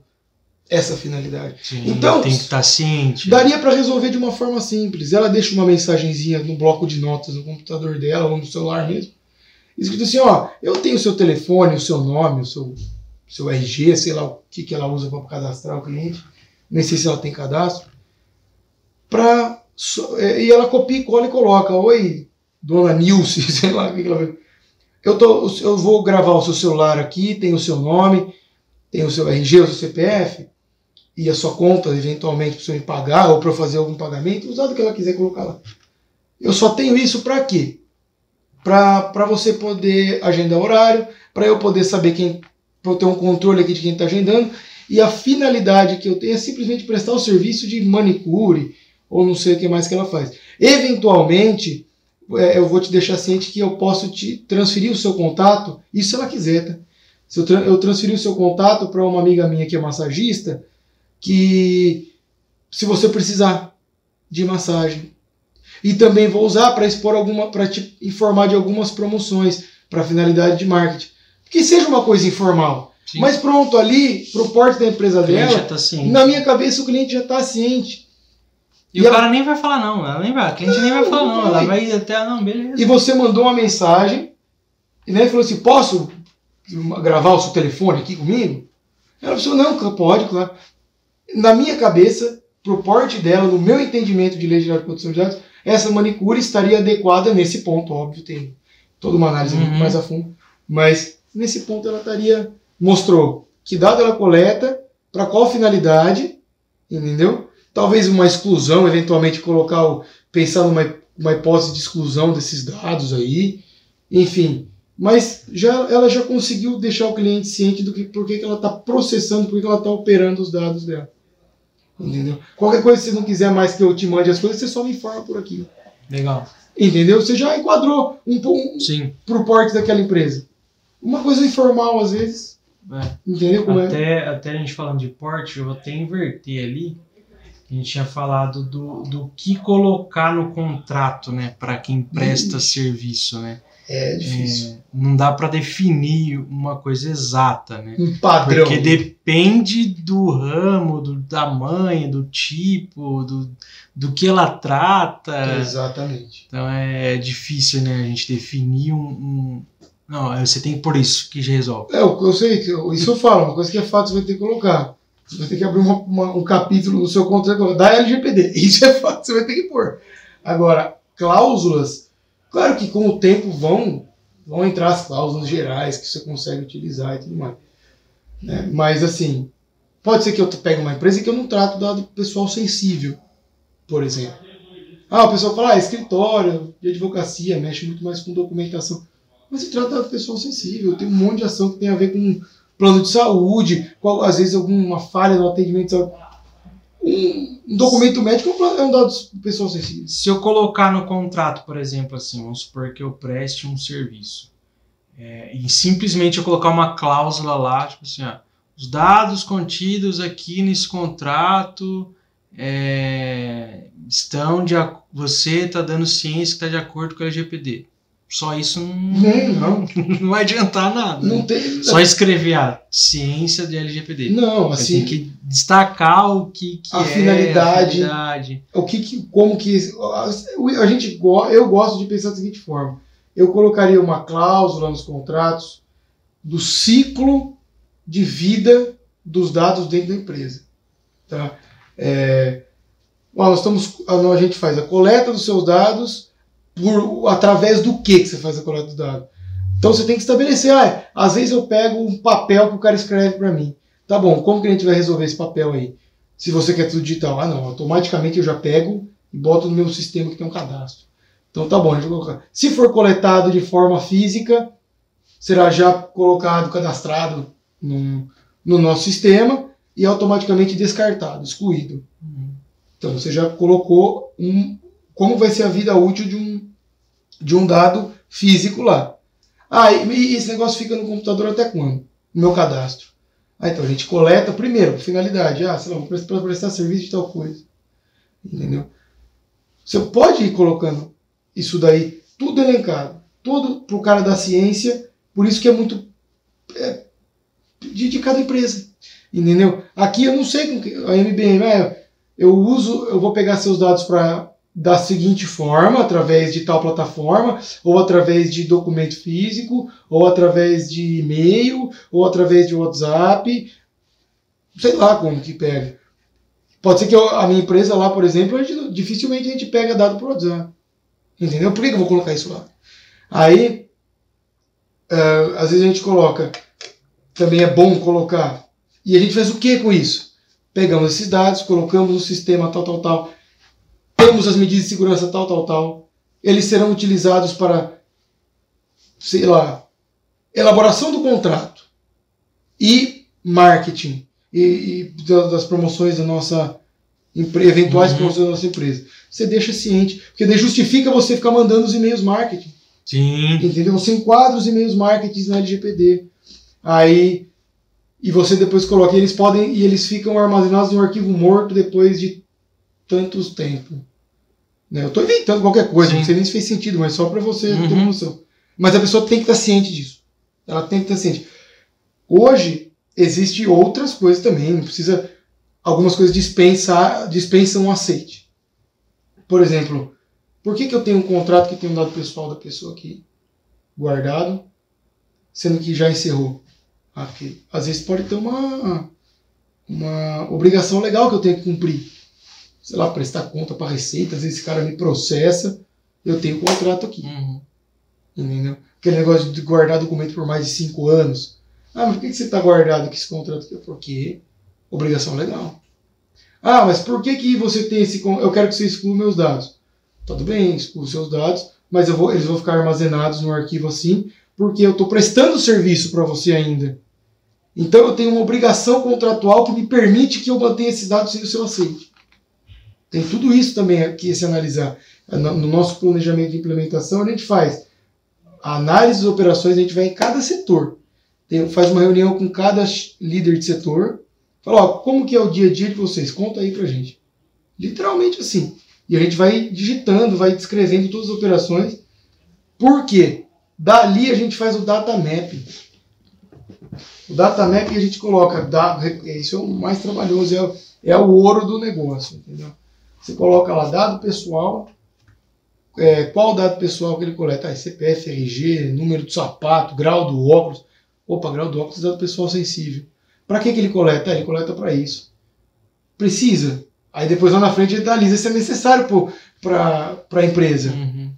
essa finalidade. Sim, Então, tem que estar ciente. Daria para resolver de uma forma simples. Ela deixa uma mensagenzinha no bloco de notas no computador dela ou no celular mesmo. Escrito assim: ó, eu tenho o seu telefone, o seu nome, o seu, seu RG, sei lá o que, que ela usa para cadastrar o cliente. Nem sei se ela tem cadastro. Pra, é, e ela copia, cola e coloca: Oi, dona Nilce, sei lá o que, ela. Eu, tô, eu vou gravar o seu celular aqui, tem o seu nome, tem o seu RG, o seu CPF e a sua conta, eventualmente, para você me pagar ou para fazer algum pagamento, usar o que ela quiser colocar lá. Eu só tenho isso para quê? Para você poder agendar horário, para eu poder saber quem, para eu ter um controle aqui de quem está agendando, e a finalidade que eu tenho é simplesmente prestar o serviço de manicure, ou não sei o que mais que ela faz. Eventualmente, é, eu vou te deixar ciente que eu posso te transferir o seu contato, isso se ela quiser, tá? Se eu, eu transferir o seu contato para uma amiga minha que é massagista, que se você precisar de massagem. E também vou usar para expor alguma, para te informar de algumas promoções para finalidade de marketing. Que seja uma coisa informal. Sim. Mas pronto, ali, pro porte da empresa O dela, tá na minha cabeça o cliente já está ciente. E, E o ela- cara nem vai falar não, ela nem vai, a cliente nem vai Não, falar não não, ela vai. até, não, beleza. E você mandou uma mensagem e né, falou assim: posso gravar o seu telefone aqui comigo? Ela falou: não, pode, claro. Na minha cabeça, pro porte dela, no meu entendimento de lei geral de proteção de dados, essa manicure estaria adequada nesse ponto, óbvio, tem toda uma análise muito Uhum. mais a fundo, mas nesse ponto ela estaria. Mostrou que dado ela coleta, para qual finalidade, entendeu? Talvez uma exclusão, eventualmente colocar o. pensar numa uma hipótese de exclusão desses dados aí, enfim. Mas já, ela já conseguiu deixar o cliente ciente do que por que, que ela está processando, por que, que ela está operando os dados dela. Entendeu? Qualquer coisa que você não quiser mais que eu te mande as coisas, você só me informa por aqui. Legal. Entendeu? Você já enquadrou um, um Sim. pro porte daquela empresa. Uma coisa informal às vezes. É. Entendeu como é? Até, até a gente falando de porte, eu vou até inverter ali. A gente tinha falado do, do que colocar no contrato, né, para quem presta serviço, né? É difícil. É, não dá para definir uma coisa exata, né? Um padrão. Porque depende do ramo, do tamanho, do tipo, do, do que ela trata. Exatamente. Então é difícil, né? A gente definir um. um- Não, você tem que pôr isso que já resolve. É, eu, eu sei, isso eu falo, uma coisa que é fato você vai ter que colocar. Você vai ter que abrir uma- uma- um capítulo no seu contrato da LGPD. Isso é fato, você vai ter que pôr. Agora, cláusulas, claro que com o tempo vão, vão entrar as cláusulas gerais que você consegue utilizar e tudo mais. né? Mas assim, pode ser que eu pegue uma empresa que eu não trato dado pessoal sensível, por exemplo. Ah, o pessoal fala, ah, escritório de advocacia, mexe muito mais com documentação. Mas se trata de pessoa sensível, tem um monte de ação que tem a ver com plano de saúde, qual, às vezes alguma falha no atendimento. Um, um documento médico é um dado de pessoa sensível. Se eu colocar no contrato, por exemplo, assim, vamos supor que eu preste um serviço, é, e simplesmente eu colocar uma cláusula lá, tipo assim, ó, os dados contidos aqui nesse contrato é, estão de você está dando ciência que está de acordo com o LGPD. Só isso não, não, não vai adiantar nada. Não né? tem. Só escrever a ciência de LGPD. Não, assim. Tem que destacar o que, que A é finalidade. a finalidade. o que, que- como que a, gente eu gosto de pensar da seguinte forma eu colocaria uma cláusula nos contratos do ciclo de vida dos dados dentro da empresa tá é, nós estamos a, a gente faz a coleta dos seus dados por através do que que você faz a coleta dos dados então você tem que estabelecer ah, às vezes eu pego um papel que o cara escreve para mim tá bom como que a gente vai resolver esse papel aí se você quer tudo digital, ah não, automaticamente eu já pego e boto no meu sistema que tem um cadastro. Então tá bom, a gente vai colocar. Se for coletado de forma física, será já colocado, cadastrado no, no nosso sistema e automaticamente descartado, excluído. Então você já colocou um, como vai ser a vida útil de um, de um dado físico lá. Ah, e, esse negócio fica no computador até quando? No meu cadastro. Ah, então a gente coleta primeiro, finalidade. Ah, sei lá, vou prestar, serviço de tal coisa. Entendeu? Você pode ir colocando isso daí, tudo elencado. Tudo pro cara da ciência, por isso que é muito é, de, de cada empresa. Entendeu? Aqui eu não sei com que. A MBM, é, eu uso, eu vou pegar seus dados para da seguinte forma, através de tal plataforma, ou através de documento físico, ou através de e-mail, ou através de WhatsApp, sei lá como que pega. Pode ser que eu- a minha empresa lá, por exemplo, a gente- dificilmente a gente pega dado por WhatsApp. Entendeu? Por que eu vou colocar isso lá? Aí, eh, às vezes a gente coloca, também é bom colocar, e a gente faz o que com isso? Pegamos esses dados, colocamos no sistema tal, tal, tal, temos as medidas de segurança tal, tal, tal, eles serão utilizados para, sei lá, elaboração do contrato e marketing e, e da- das promoções da nossa eventuais Uhum. promoções da nossa empresa. Você deixa ciente, porque daí justifica você ficar mandando os e-mails marketing. Sim. Entendeu? Você enquadra os e-mails marketing na LGPD. Aí e você depois coloca, e eles podem e eles ficam armazenados em um arquivo morto depois de tantos tempos. Né? Eu estou inventando qualquer coisa, Sim. não sei nem se fez sentido, mas só para você ter Uhum. uma noção. Mas a pessoa tem que estar ciente disso. Ela tem que estar ciente. Hoje existe outras coisas também, não precisa algumas coisas dispensar, dispensam um aceite. Por exemplo, por que, que eu tenho um contrato que tem um dado pessoal da pessoa aqui guardado, sendo que já encerrou? Porque às vezes pode ter uma, uma obrigação legal que eu tenho que cumprir. Sei lá, prestar conta para Receita, às vezes esse cara me processa, eu tenho um contrato aqui. Uhum. Entendeu? Aquele negócio de guardar documento por mais de cinco anos. Ah, mas por que que você está guardado com esse contrato aqui? Porque obrigação legal. Ah, mas por que, que você tem esse. Eu quero que você exclua meus dados. Tudo bem, exclua seus dados, mas vou, eles vão ficar armazenados no arquivo assim, porque eu estou prestando serviço para você ainda. Então eu tenho uma obrigação contratual que me permite que eu mantenha esses dados sem o seu aceite. Tem tudo isso também a se analisar. No no nosso planejamento de implementação, a gente faz a análise das operações, a gente vai em cada setor. Tem- faz uma reunião com cada líder de setor. Fala, ó, como que é o dia a dia de vocês? Conta aí pra gente. Literalmente assim. E a gente vai digitando, vai descrevendo todas as operações. Por quê? Dali a gente faz o data mapping. O data mapping a gente coloca, da- isso é o mais trabalhoso, é, é o ouro do negócio, entendeu? Você coloca lá dado pessoal, é, qual dado pessoal que ele coleta? Ah, CPF, RG, número do sapato, grau do óculos. Opa, grau do óculos é dado pessoal sensível. Para que, que ele coleta? Ah, ele coleta para isso. Precisa. Aí depois lá na frente ele analisa se é necessário para a empresa. Uhum.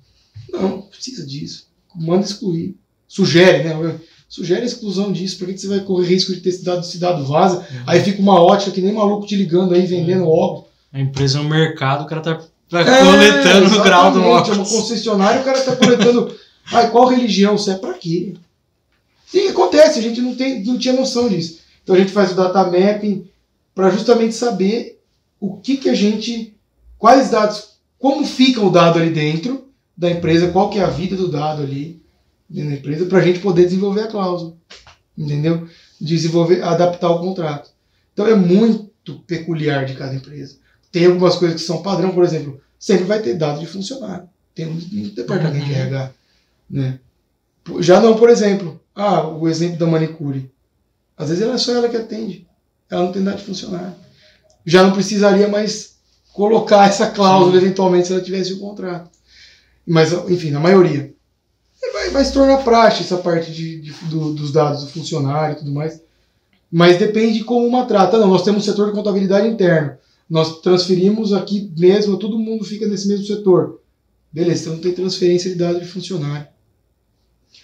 Não, precisa disso. Manda excluir. Sugere, né? Sugere a exclusão disso. Por que, que você vai correr risco de ter esse dado, esse dado vaza? Aí fica uma ótica que nem maluco te ligando aí, vendendo óculos. A empresa é um mercado, o cara tá, tá É, coletando o grau do exatamente, É uma óculos. concessionária, o cara tá coletando Ah, qual religião você é? Para quê? E acontece, a gente não, tem, não tinha noção disso. Então a gente faz o data mapping para justamente saber o que, que a gente. Quais dados. Como fica o dado ali dentro da empresa, qual que é a vida do dado ali dentro da empresa, para a gente poder desenvolver a cláusula. Entendeu? Desenvolver, adaptar o contrato. Então é muito peculiar de cada empresa. Tem algumas coisas que são padrão, por exemplo, sempre vai ter dado de funcionário. Tem um, um departamento uhum. de RH. Né? Já não, por exemplo, ah, o exemplo da manicure. Às vezes ela é só ela que atende. Ela não tem dado de funcionário. Já não precisaria mais colocar essa cláusula, eventualmente, se ela tivesse o contrato. Mas, enfim, na maioria. Vai, vai se tornar praxe essa parte de, de do, dos dados do funcionário e tudo mais. Mas depende de como uma trata. Não, nós temos um setor de contabilidade interno. Nós transferimos aqui mesmo, todo mundo fica nesse mesmo setor. Beleza, então não tem transferência de dados de funcionário.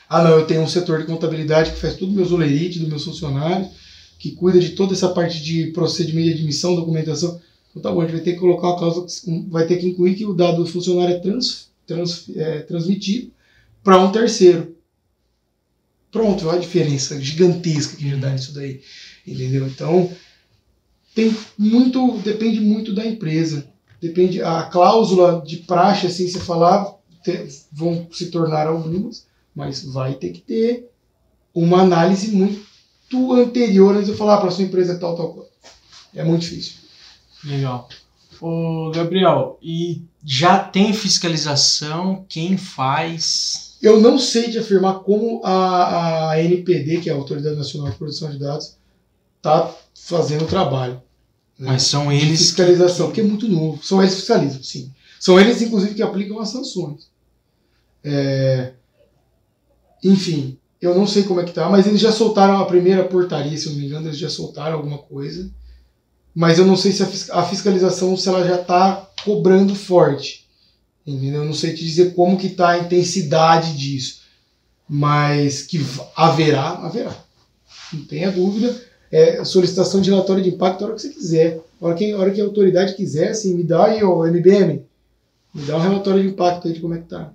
Ah, não, eu tenho um setor de contabilidade que faz tudo meus olerite dos meus funcionários, que cuida de toda essa parte de procedimento de admissão, documentação. Então tá bom, a gente vai ter que colocar a cláusula, vai ter que incluir que o dado do funcionário é, trans, trans, é transmitido para um terceiro. Pronto, olha a diferença gigantesca que já dá nisso daí. Entendeu? Então, tem muito, depende muito da empresa. Depende, a cláusula de praxe, assim, você falar, vão se tornar algumas, mas vai ter que ter uma análise muito anterior antes de eu falar para sua empresa tal, tal coisa. É muito difícil. Legal. Ô, Gabriel, e já tem fiscalização? Quem faz? Eu não sei te afirmar como a, a NPD, que é a Autoridade Nacional de Proteção de Dados, está fazendo o trabalho. Né? Mas são eles. De fiscalização, que... é muito novo. São eles que fiscalizam, sim. São eles, inclusive, que aplicam as sanções. É... Enfim, eu não sei como é que tá, mas eles já soltaram a primeira portaria, se eu não me engano, eles já soltaram alguma coisa. Mas eu não sei se a fiscalização se ela já está cobrando forte. Entendeu? Eu não sei te dizer como que está a intensidade disso, mas que haverá, haverá. Não tenha dúvida. É, solicitação de relatório de impacto a hora que você quiser. A hora que, a hora que a autoridade quiser, assim, me dá aí, o MBM, me dá um relatório de impacto aí de como é que tá.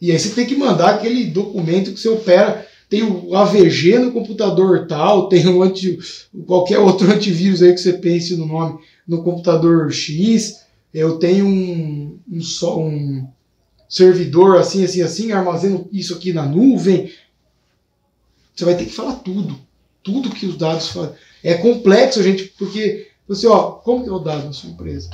E aí você tem que mandar aquele documento que você opera. Tem o AVG no computador tal, tem o anti, qualquer outro antivírus aí que você pense no nome no computador X eu tenho um, um, um servidor assim, assim, assim, armazeno isso aqui na nuvem. Você vai ter que falar tudo. Tudo que os dados fazem. É complexo, gente, porque você, ó, como que é o dado da sua empresa?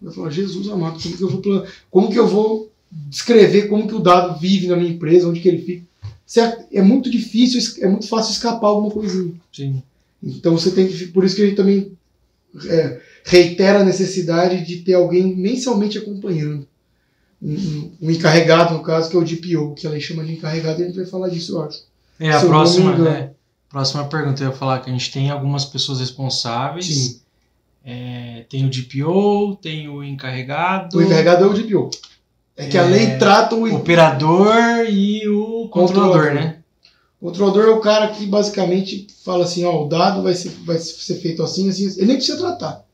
Vai falar, Jesus amado, como que eu vou como que eu vou descrever como que o dado vive na minha empresa, onde que ele fica? Certo? É muito difícil, é muito fácil escapar alguma coisinha. Sim. Então você tem que, por isso que a gente também é, reitera a necessidade de ter alguém mensalmente acompanhando. Um, um, encarregado, no caso, que é o DPO, que a lei chama de encarregado, e a gente vai falar disso, eu acho. É, a próxima, né, próxima pergunta eu ia falar que a gente tem algumas pessoas responsáveis. Sim. É, tem o DPO, tem o encarregado. O encarregado é o DPO. É que é, a lei trata o operador e o controlador, controlador. né? O controlador é o cara que basicamente fala assim, ó, o dado vai ser, vai ser feito assim, assim, ele nem precisa tratar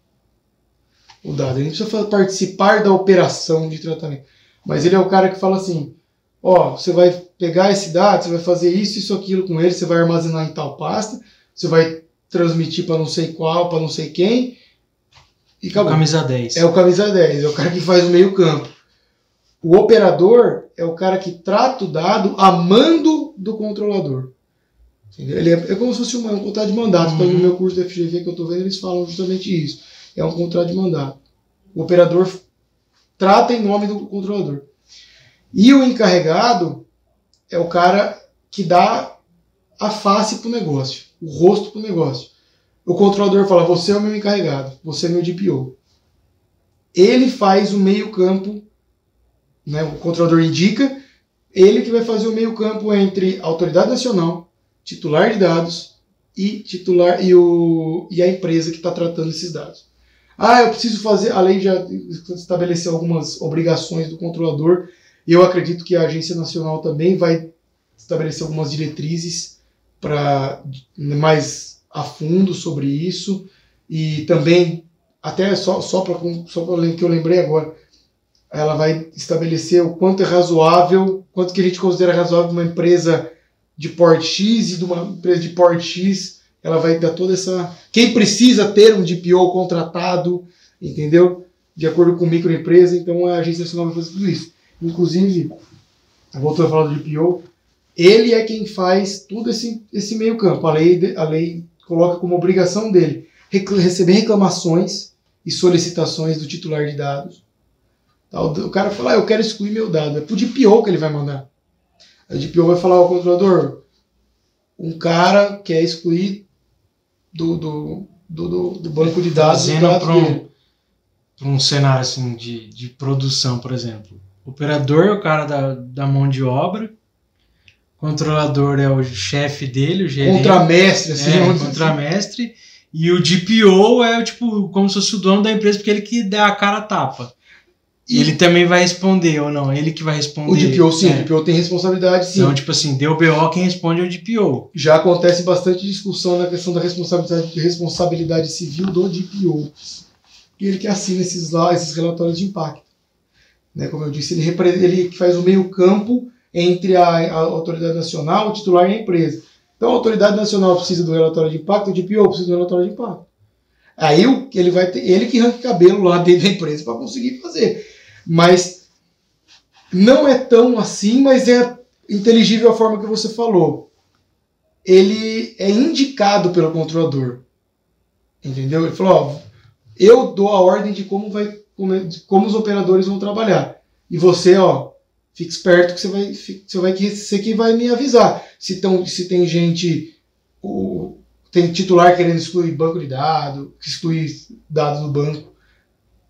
o dado, ele nem precisa participar da operação de tratamento. Mas ele é o cara que fala assim, ó, você vai pegar esse dado, você vai fazer isso, isso, aquilo com ele, você vai armazenar em tal pasta, você vai transmitir para não sei qual, para não sei quem, e acabou. O camisa 10. É o camisa 10, é o cara que faz o meio campo. O operador é o cara que trata o dado a mando do controlador. Ele é, é como se fosse um, um contrato de mandato. Então, uhum. no meu curso de FGV que eu estou vendo, eles falam justamente isso. É um contrato de mandato. O operador trata em nome do controlador. E o encarregado é o cara que dá a face para o negócio, o rosto para o negócio. O controlador fala: Você é o meu encarregado, você é meu DPO. Ele faz o meio-campo né, o controlador indica, ele que vai fazer o meio-campo entre a autoridade nacional, titular de dados e titular e, o, e a empresa que está tratando esses dados. Ah, eu preciso fazer. A lei já algumas obrigações do controlador. Eu acredito que a Agência Nacional também vai estabelecer algumas diretrizes para mais a fundo sobre isso. E também, até só, só para só que eu lembrei agora, ela vai estabelecer o quanto é razoável, quanto que a gente considera razoável uma empresa de porte X e de uma empresa de porte X, ela vai dar toda essa. Quem precisa ter um DPO contratado, entendeu? De acordo com microempresa, então a Agência Nacional vai fazer tudo isso. Inclusive, voltando a falar do DPO, ele é quem faz todo esse, esse meio campo. A lei, a lei coloca como obrigação dele receber reclamações e solicitações do titular de dados. O cara fala, ah, eu quero excluir meu dado. É pro DPO que ele vai mandar. A DPO vai falar ao controlador, um cara quer excluir do, do, do, do banco de dados. Trazendo para um, um cenário assim, de, de produção, por exemplo. Operador é o cara da, da mão de obra, controlador é o chefe dele, o gerente. Contramestre, assim. É, contramestre. E o DPO é tipo como se fosse o dono da empresa, porque ele que dá a cara a tapa. E ele também vai responder ou não? Ele que vai responder. O DPO, sim, é. o DPO tem responsabilidade, sim. Então, tipo assim, deu BO, quem responde é o DPO. Já acontece bastante discussão na questão da responsabilidade, responsabilidade civil do DPO. E ele que assina esses, lá, esses relatórios de impacto. Né, como eu disse, ele, ele faz o meio campo entre a, a autoridade nacional, o titular e a empresa. Então a autoridade nacional precisa do relatório de impacto, o DPO precisa do relatório de impacto. Aí ele vai ter, ele que arranca cabelo lá dentro da empresa para conseguir fazer. Mas não é tão assim, mas é inteligível a forma que você falou. Ele é indicado pelo controlador. Entendeu? Ele falou, ó, eu dou a ordem de como vai como os operadores vão trabalhar. E você, ó, Fique esperto que você vai, você vai ser quem vai me avisar. Se, tão, se tem gente, tem titular querendo excluir banco de dados, excluir dados do banco.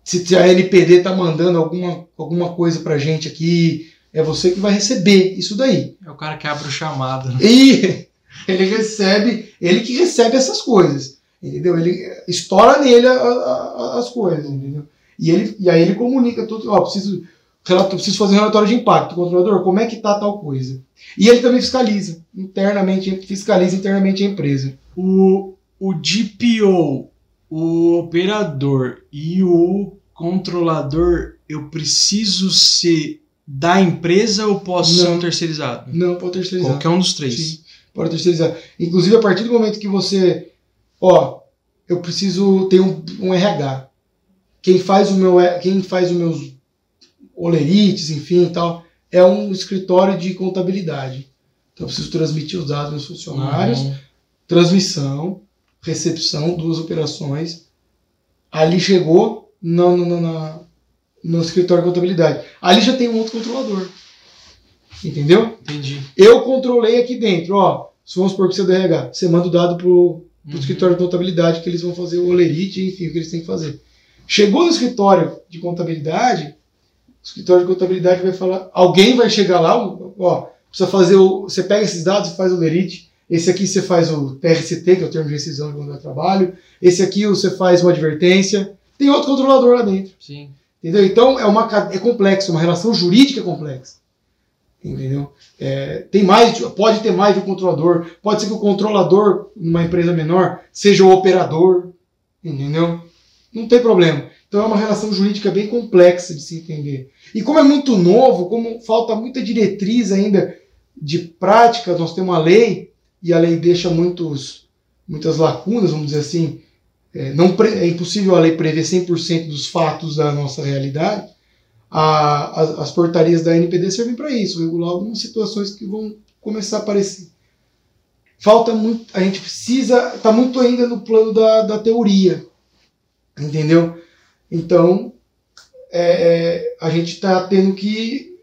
Se, se a NPD está mandando alguma, alguma coisa para gente aqui, é você que vai receber isso daí. É o cara que abre o chamado. Né? E ele recebe, ele que recebe essas coisas, entendeu? Ele estoura nele a, a, as coisas, entendeu? E, ele, e aí ele comunica tudo, ó, preciso relato, preciso fazer um relatório de impacto. Controlador, como é que está tal coisa? E ele também fiscaliza internamente, fiscaliza internamente a empresa. O, o DPO, o operador e o controlador, eu preciso ser da empresa ou posso não, ser um terceirizado? Não, pode terceirizar. Qualquer um dos três. Sim, pode terceirizar. Inclusive, a partir do momento que você. Ó, eu preciso ter um, um RH. Quem faz o meu, quem faz os meus olerites, enfim e tal, é um escritório de contabilidade. Então eu preciso transmitir os dados dos funcionários, uhum. transmissão, recepção, duas operações. Ali chegou no, no, no, no escritório de contabilidade. Ali já tem um outro controlador. Entendeu? Entendi. Eu controlei aqui dentro, ó. Se vamos supor que você é DRH, você manda o dado pro, pro uhum. escritório de contabilidade que eles vão fazer o olerite, enfim, o que eles têm que fazer. Chegou no escritório de contabilidade, o escritório de contabilidade vai falar, alguém vai chegar lá, ó, precisa fazer o, você pega esses dados e faz o lerite, esse aqui você faz o TRCT, que é o termo de rescisão de contrato de trabalho, esse aqui você faz uma advertência, tem outro controlador lá dentro. Sim. Entendeu? Então é, uma, é complexo, uma relação jurídica complexa. Entendeu? É, tem mais, pode ter mais de um controlador, pode ser que o controlador, numa empresa menor, seja o operador, entendeu? Não tem problema. Então é uma relação jurídica bem complexa de se entender. E como é muito novo, como falta muita diretriz ainda de prática, nós temos uma lei e a lei deixa muitos, muitas lacunas, vamos dizer assim. É, não é impossível a lei prever 100% dos fatos da nossa realidade. A, as, as portarias da NPD servem para isso, regular algumas situações que vão começar a aparecer. Falta muito, a gente precisa, está muito ainda no plano da, da teoria, entendeu? Então, é, é, a gente está tendo que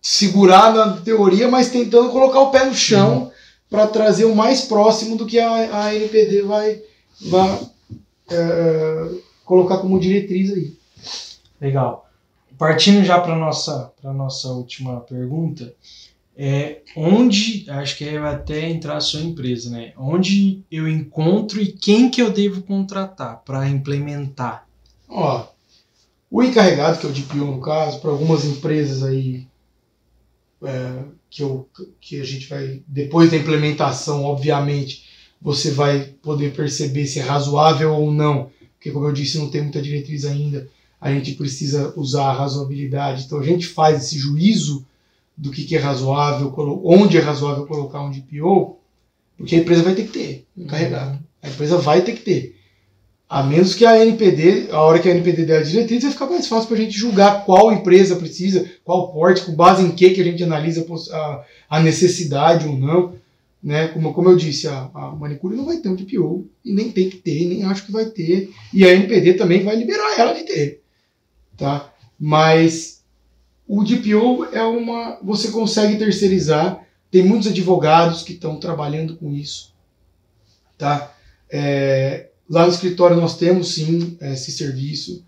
segurar na teoria, mas tentando colocar o pé no chão uhum. para trazer o mais próximo do que a, a NPD vai, vai é, colocar como diretriz aí. Legal. Partindo já para nossa para nossa última pergunta, é onde acho que vai até entrar a sua empresa, né? Onde eu encontro e quem que eu devo contratar para implementar Ó, o encarregado, que é o DPO no caso, para algumas empresas aí é, que, eu, que a gente vai, depois da implementação, obviamente, você vai poder perceber se é razoável ou não, porque como eu disse, não tem muita diretriz ainda. a gente precisa usar a razoabilidade. Então a gente faz esse juízo do que, que é razoável, onde é razoável colocar um DPO, porque a empresa vai ter que ter encarregado. A empresa vai ter que ter. A menos que a NPD, a hora que a NPD der a diretriz, vai ficar mais fácil para a gente julgar qual empresa precisa, qual porte, com base em que, que a gente analisa a, a necessidade ou não. Né? Como, como eu disse, a, a manicure não vai ter um DPO, e nem tem que ter, nem acho que vai ter. E a NPD também vai liberar ela de ter. Tá? Mas o DPO é uma. Você consegue terceirizar, tem muitos advogados que estão trabalhando com isso. Tá? É, Lá no escritório nós temos sim esse serviço.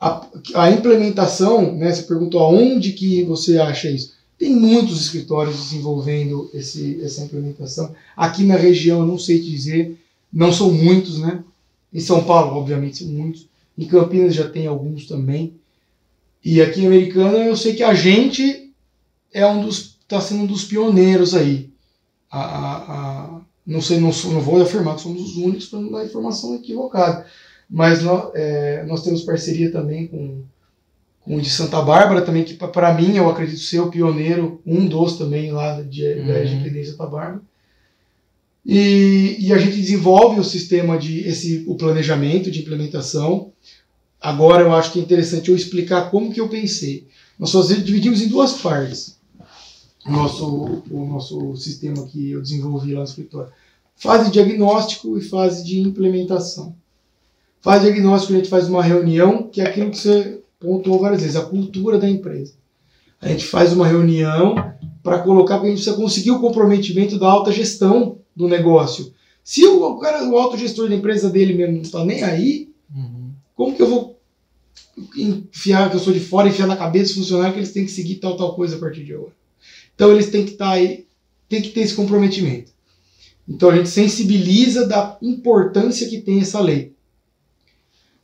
A, a implementação, né, você perguntou aonde que você acha isso. Tem muitos escritórios desenvolvendo esse, essa implementação. Aqui na região, eu não sei te dizer, não são muitos, né? Em São Paulo, obviamente, são muitos. Em Campinas já tem alguns também. E aqui em Americana, eu sei que a gente é um dos, está sendo um dos pioneiros aí. A, a, a, não sei, não, não vou afirmar que somos os únicos para não dar informação equivocada, mas nós, é, nós temos parceria também com, com o de Santa Bárbara também, que para mim eu acredito ser o pioneiro, um dos também lá de, uhum. da LGPD Santa Bárbara. E, e, a gente desenvolve o sistema de esse o planejamento de implementação. Agora eu acho que é interessante eu explicar como que eu pensei. Nós dividimos em duas partes o nosso, o nosso sistema que eu desenvolvi lá no escritório. Fase de diagnóstico e fase de implementação. Fase de diagnóstico, a gente faz uma reunião, que é aquilo que você pontuou várias vezes, a cultura da empresa. A gente faz uma reunião para colocar, porque a gente precisa conseguir o comprometimento da alta gestão do negócio. Se o, cara, o alto gestor da empresa dele mesmo não está nem aí, uhum. como que eu vou enfiar, que eu sou de fora, enfiar na cabeça dos funcionários que eles têm que seguir tal, tal coisa a partir de agora? Então eles têm que estar tá aí, tem que ter esse comprometimento. Então a gente sensibiliza da importância que tem essa lei.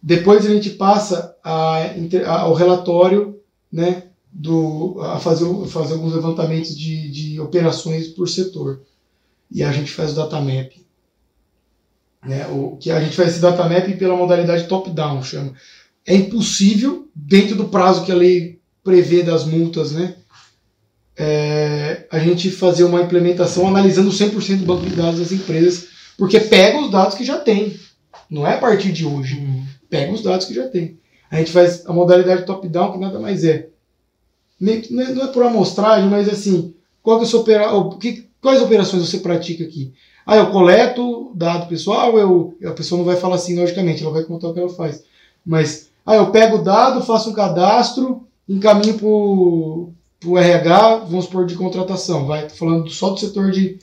Depois a gente passa a, a, ao relatório, né, do, a fazer, fazer alguns levantamentos de, de operações por setor. E a gente faz o data map. Né, o, que a gente faz esse data map pela modalidade top-down, chama. É impossível, dentro do prazo que a lei prevê das multas, né, é, a gente fazer uma implementação analisando 100% do banco de dados das empresas, porque pega os dados que já tem. Não é a partir de hoje. Uhum. Pega os dados que já tem. A gente faz a modalidade top-down, que nada mais é. Não é por amostragem, mas assim, qual que é opera, que, quais operações você pratica aqui? Ah, eu coleto dado pessoal, eu, a pessoa não vai falar assim, logicamente, ela vai contar o que ela faz. Mas, ah, eu pego o dado, faço um cadastro, encaminho para o RH, vamos supor, de contratação, vai, falando só do setor de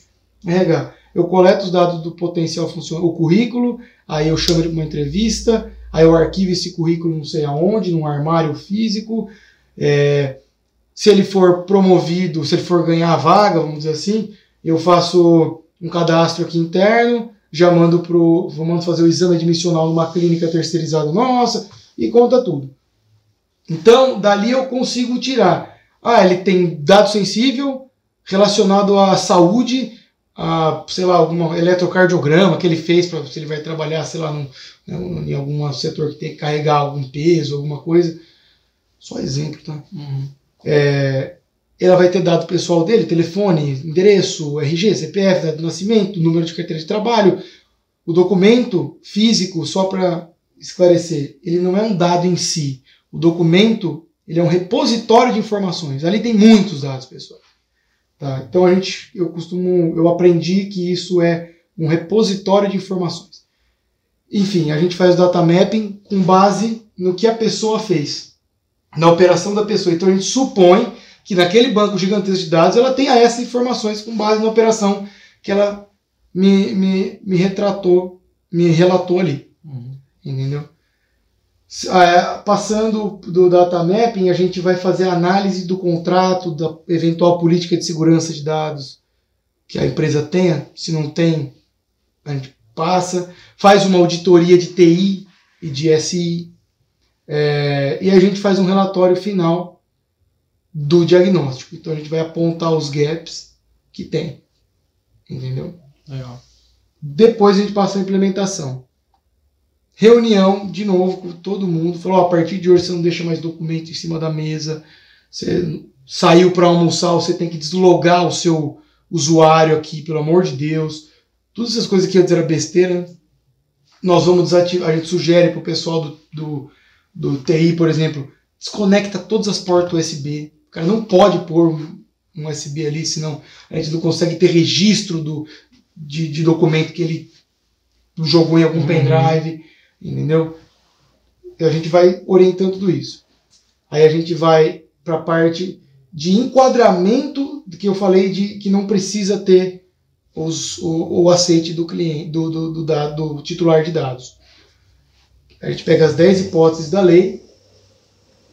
RH. Eu coleto os dados do potencial funcionário, o currículo, aí eu chamo ele para uma entrevista, aí eu arquivo esse currículo não sei aonde, num armário físico. É, se ele for promovido, se ele for ganhar a vaga, vamos dizer assim, eu faço um cadastro aqui interno, já mando pro, vou mando fazer o exame admissional numa clínica terceirizada nossa e conta tudo. Então, dali eu consigo tirar ah, ele tem dado sensível relacionado à saúde, a, sei lá, algum eletrocardiograma que ele fez para se ele vai trabalhar, sei lá, num, né, em algum setor que tem que carregar algum peso, alguma coisa. Só exemplo, tá? Uhum. É, ela vai ter dado pessoal dele, telefone, endereço, RG, CPF, dado de nascimento, número de carteira de trabalho. O documento físico, só para esclarecer, ele não é um dado em si. O documento ele é um repositório de informações. Ali tem muitos dados, pessoal. Tá? Então a gente, eu costumo, eu aprendi que isso é um repositório de informações. Enfim, a gente faz o data mapping com base no que a pessoa fez, na operação da pessoa. Então a gente supõe que naquele banco gigantesco de dados ela tenha essas informações com base na operação que ela me, me, me retratou, me relatou ali. Entendeu? É, passando do data mapping, a gente vai fazer a análise do contrato, da eventual política de segurança de dados que a empresa tenha. Se não tem, a gente passa, faz uma auditoria de TI e de SI, é, e a gente faz um relatório final do diagnóstico. Então a gente vai apontar os gaps que tem. Entendeu? Legal. Depois a gente passa a implementação. Reunião de novo com todo mundo. Falou: a partir de hoje você não deixa mais documento em cima da mesa. Você saiu para almoçar, você tem que deslogar o seu usuário aqui, pelo amor de Deus. Todas essas coisas que antes era besteira, nós vamos desativar. A gente sugere para o pessoal do, do, do TI, por exemplo, desconecta todas as portas USB. O cara não pode pôr um USB ali, senão a gente não consegue ter registro do, de, de documento que ele jogou em algum uhum. pendrive, entendeu? E a gente vai orientando tudo isso. Aí a gente vai para a parte de enquadramento que eu falei de que não precisa ter os, o, o aceite do cliente, do, do, do, do titular de dados. A gente pega as 10 hipóteses da lei,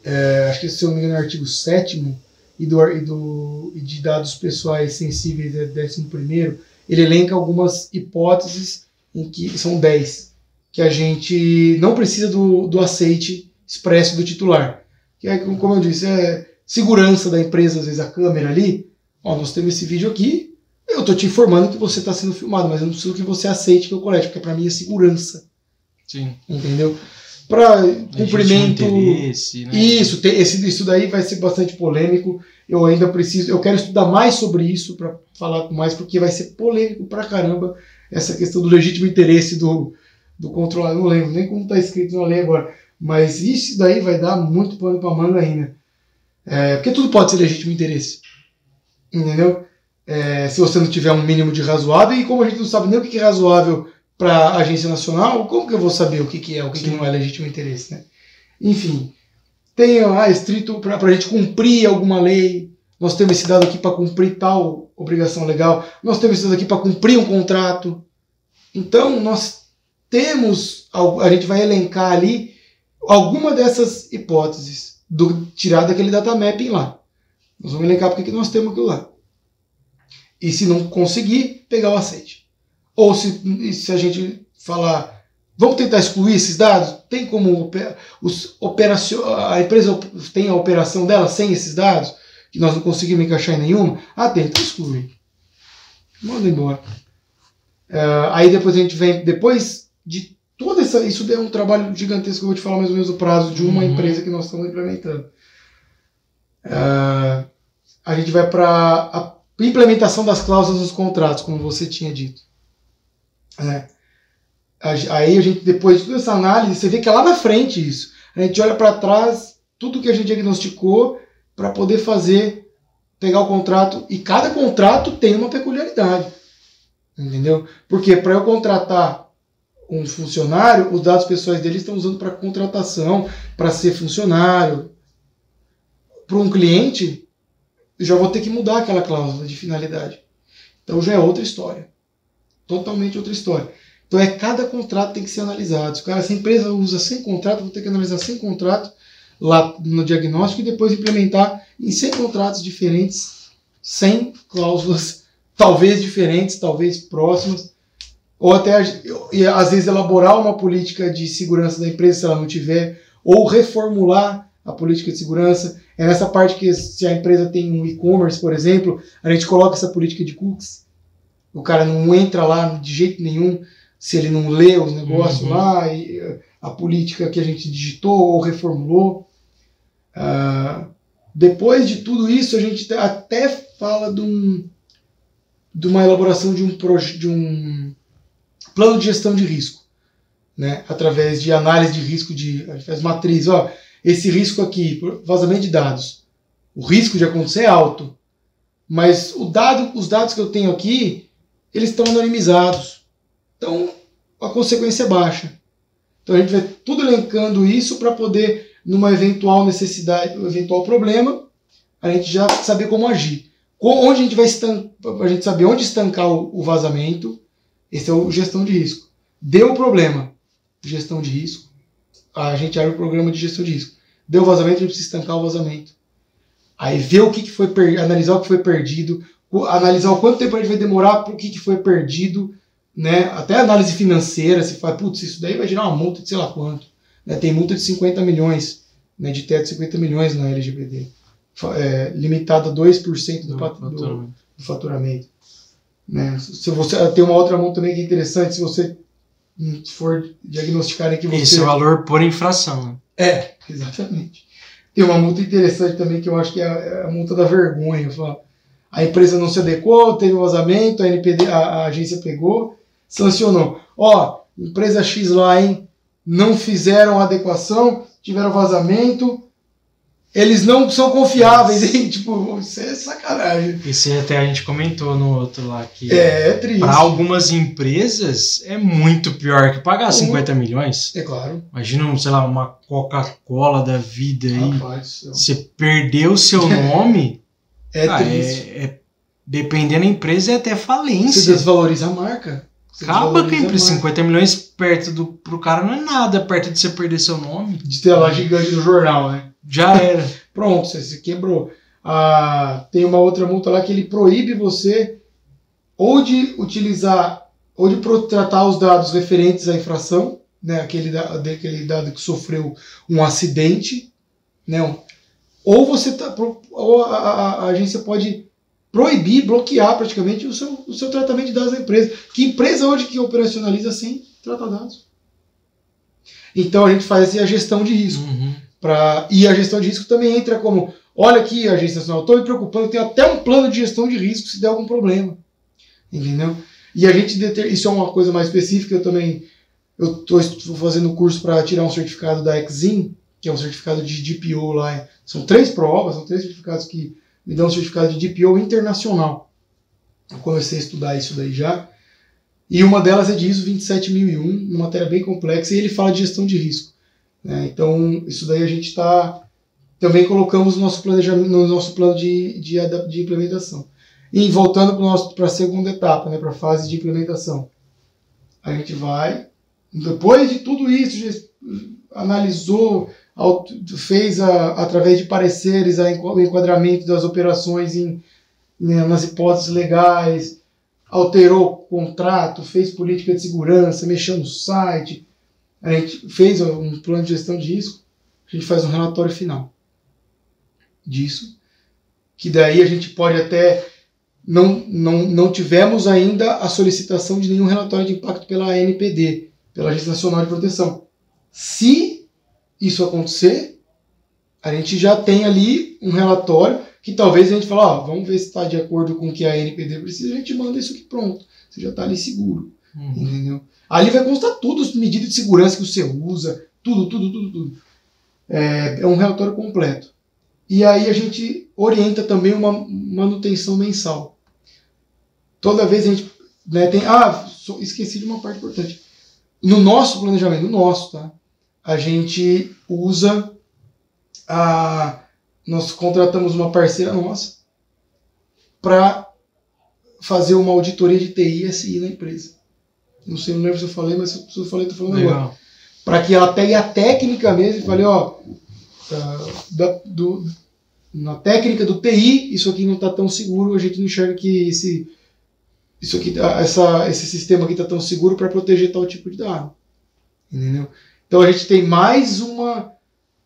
é, acho que se eu não me engano é o artigo 7 e, do, e, do, e de dados pessoais sensíveis é 11 ele elenca algumas hipóteses em que são 10, que a gente não precisa do, do aceite expresso do titular. Que é, como eu disse, é segurança da empresa, às vezes a câmera ali. Ó, nós temos esse vídeo aqui, eu estou te informando que você está sendo filmado, mas eu não preciso que você aceite que eu colete, porque para mim é segurança. Sim. Entendeu? Para cumprimento. Né? Isso, esse, isso daí vai ser bastante polêmico. Eu ainda preciso, eu quero estudar mais sobre isso para falar mais, porque vai ser polêmico pra caramba essa questão do legítimo interesse do, do controlador. Não lembro nem como está escrito na lei agora. Mas isso daí vai dar muito pano para manga ainda. É, porque tudo pode ser legítimo interesse. Entendeu? É, se você não tiver um mínimo de razoável, e como a gente não sabe nem o que é razoável para a agência nacional, como que eu vou saber o que, que é, o que, que não é legítimo interesse? Né? Enfim, tem ah, estrito para a gente cumprir alguma lei. Nós temos esse dado aqui para cumprir tal obrigação legal. Nós temos esse dado aqui para cumprir um contrato. Então, nós temos, a gente vai elencar ali alguma dessas hipóteses do tirar daquele data mapping lá. Nós vamos elencar porque que nós temos aquilo lá. E se não conseguir, pegar o aceite. Ou se, se a gente falar, vamos tentar excluir esses dados? Tem como os a empresa tem a operação dela sem esses dados? Que nós não conseguimos encaixar em nenhuma? Ah, tem, então exclui. Manda embora. Uh, aí depois a gente vem, depois de Toda essa, isso é um trabalho gigantesco que eu vou te falar mais ou menos o prazo de uma uhum. empresa que nós estamos implementando. Uh, a gente vai para a implementação das cláusulas dos contratos, como você tinha dito. É. Aí a gente, depois de toda essa análise, você vê que é lá na frente isso. A gente olha para trás, tudo que a gente diagnosticou, para poder fazer, pegar o contrato. E cada contrato tem uma peculiaridade. Entendeu? Porque para eu contratar um funcionário, os dados pessoais dele estão usando para contratação, para ser funcionário. Para um cliente, já vou ter que mudar aquela cláusula de finalidade. Então já é outra história. Totalmente outra história. Então é cada contrato tem que ser analisado. Se, cara, se a empresa usa 100 contratos, eu vou ter que analisar 100 contratos lá no diagnóstico e depois implementar em 100 contratos diferentes, 100 cláusulas, talvez diferentes, talvez próximas, ou até às vezes elaborar uma política de segurança da empresa se ela não tiver, ou reformular a política de segurança. É nessa parte que se a empresa tem um e-commerce, por exemplo, a gente coloca essa política de cookies. O cara não entra lá de jeito nenhum se ele não lê os negócios uhum. lá, e a política que a gente digitou ou reformulou. Uh, depois de tudo isso, a gente até fala de, um, de uma elaboração de um, de um plano de gestão de risco, né? através de análise de risco de a gente faz matriz, ó, esse risco aqui, vazamento de dados, o risco de acontecer é alto, mas o dado, os dados que eu tenho aqui, eles estão anonimizados, então a consequência é baixa. Então a gente vai tudo elencando isso para poder, numa eventual necessidade, um eventual problema, a gente já saber como agir. Onde a gente vai estancar, a gente saber onde estancar o vazamento, esse é o gestão de risco. Deu problema, gestão de risco. A gente abre o programa de gestão de risco. Deu vazamento, a gente precisa estancar o vazamento. Aí ver o que, que foi perdido, analisar o que foi perdido, analisar o quanto tempo a gente vai demorar para o que, que foi perdido, né? Até análise financeira, se fala, putz, isso daí vai gerar uma multa de sei lá quanto. Né? Tem multa de 50 milhões, né? de teto de 50 milhões na LGPD. É, limitada a 2% do, do, do, do faturamento. Né? Se você tem uma outra mão também que é interessante, se você for diagnosticarem que você. Esse é o valor por infração, né? É, exatamente. Tem uma multa interessante também que eu acho que é a, é a multa da vergonha. A empresa não se adequou, teve um vazamento, a NPD, a, a agência pegou, sancionou. Ó, empresa X lá, hein? Não fizeram adequação, tiveram vazamento, eles não são confiáveis, hein? Tipo, isso é sacanagem. Isso até a gente comentou no outro lá que É, é triste. para algumas empresas é muito pior que pagar 50 milhões. É claro. Imagina, sei lá, uma Coca-Cola da vida aí. Rapaz. Você perdeu o seu nome, é ah, triste. é, é- dependendo da empresa, é até Você falência. desvaloriza a marca. Você Acaba com a empresa. marca. 50 milhões perto do pro cara não é nada, perto de você perder seu nome. De ter lá gigante no jornal, né? Já era. Pronto, você se quebrou. Ah, tem uma outra multa lá que ele proíbe você ou de utilizar, ou de tratar os dados referentes à infração, né, aquele, da, daquele dado que sofreu um acidente, né, ou você tá, ou a, a- a agência pode proibir, bloquear praticamente o seu, o seu tratamento de dados da empresa. Que empresa hoje que operacionaliza sem tratar dados? Então a gente faz assim, a gestão de risco. Uhum. Pra, e a gestão de risco também entra como: olha aqui, Agência Nacional, estou me preocupando, tem até um plano de gestão de risco se der algum problema. Entendeu? E a gente deter, isso é uma coisa mais específica, eu também eu estou fazendo curso para tirar um certificado da Exim, que é um certificado de DPO lá. São três provas, são três certificados que me dão um certificado de DPO internacional. Eu comecei a estudar isso daí já. E uma delas é de ISO 27001, uma matéria bem complexa, e ele fala de gestão de risco. Né? Então, isso daí a gente está. Também colocamos no nosso planejamento, no nosso plano de, de, de implementação. E voltando para a segunda etapa, né, para a fase de implementação. A gente vai, depois de tudo isso, analisou, fez a, através de pareceres a o enquadramento das operações em, em- nas hipóteses legais, alterou o contrato, fez política de segurança, mexeu no site, a gente fez um plano de gestão de risco, a gente faz um relatório final disso, que daí a gente pode até não, não, não tivemos ainda a solicitação de nenhum relatório de impacto pela ANPD, pela Agência Nacional de Proteção. Se isso acontecer, a gente já tem ali um relatório que talvez a gente fale, ó, vamos ver se está de acordo com o que a ANPD precisa, a gente manda isso aqui pronto. Você já está ali seguro. Uhum. Entendeu? Ali vai constar tudo, as medidas de segurança que você usa, tudo, tudo, tudo, tudo. É, é um relatório completo. E aí a gente orienta também uma manutenção mensal. Toda vez a gente né, tem. Ah, esqueci de uma parte importante. No nosso planejamento, no nosso, tá? A gente usa a. Nós contratamos uma parceira nossa para fazer uma auditoria de TI e SI na empresa. Não sei, não lembro se eu falei, mas se eu falei, tô falando agora Legal. para que ela pegue a técnica mesmo e fale, ó, ah, da- do- na técnica do TI, isso aqui não está tão seguro, a gente não enxerga que esse, isso aqui, tá- essa, esse sistema aqui está tão seguro para proteger tal tipo de dado. Entendeu? Então a gente tem mais uma,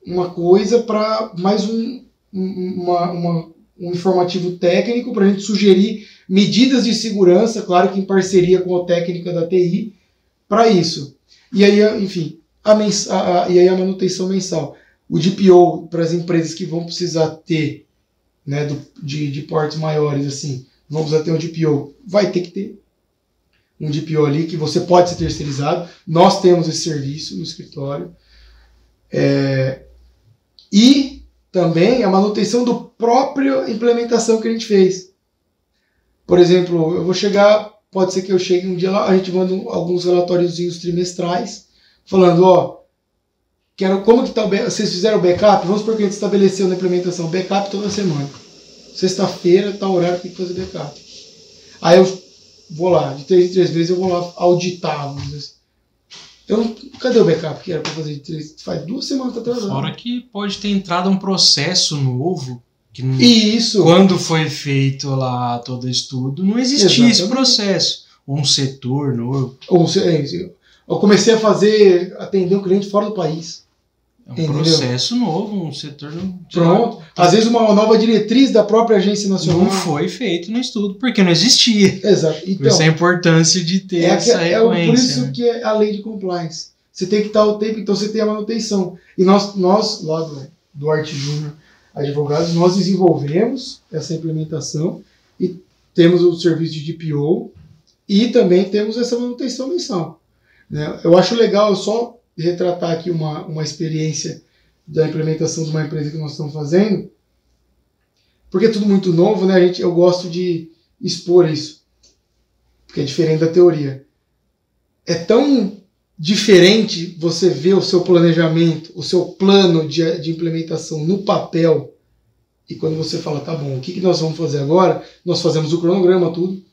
uma coisa para mais um- uma, uma- um informativo técnico para a gente sugerir medidas de segurança, claro que em parceria com a técnica da TI, para isso. E aí, enfim, a, mens a, a- e aí a manutenção mensal. O DPO para as empresas que vão precisar ter, né, do, de, de portes maiores, assim, vão precisar ter um DPO, vai ter que ter um DPO ali que você pode ser terceirizado. Nós temos esse serviço no escritório. É, e também a manutenção do próprio implementação que a gente fez. Por exemplo, eu vou chegar, pode ser que eu chegue um dia lá, a gente manda alguns relatóriozinhos trimestrais, falando, ó, quero, como que tá o vocês fizeram o backup? Vamos supor que a gente estabeleceu na implementação backup toda semana. Sexta-feira, tal horário, tem que fazer backup. Aí eu vou lá, de três em três vezes eu vou lá auditar, vamos dizer assim. Eu cadê o backup que era para fazer de três? Faz duas semanas que tá atrasado. Fora que pode ter entrado um processo novo que E isso. quando foi feito lá todo estudo, não existia esse Exatamente. processo. Ou um setor novo. Ou é, eu comecei a fazer, atender um cliente fora do país. É um Entendeu? processo novo, um setor. Pronto. Às vezes uma nova diretriz da própria agência nacional. Não foi feito no estudo, porque não existia. Exato. Por Então, isso a importância de ter é, essa é o- por recorrência. isso né? que é a lei de compliance. Você tem que estar o tempo, então você tem a manutenção. E nós, nós lá do, do Arte Júnior Advogados, nós desenvolvemos essa implementação e temos o serviço de DPO e também temos essa manutenção mensal. né? Eu acho legal só retratar aqui uma, uma experiência da implementação de uma empresa que nós estamos fazendo, porque é tudo muito novo, né? A gente, eu gosto de expor isso, porque é diferente da teoria. É tão diferente você ver o seu planejamento, o seu plano de, de implementação no papel, e quando você fala, tá bom, o que, que nós vamos fazer agora? Nós fazemos o cronograma, tudo,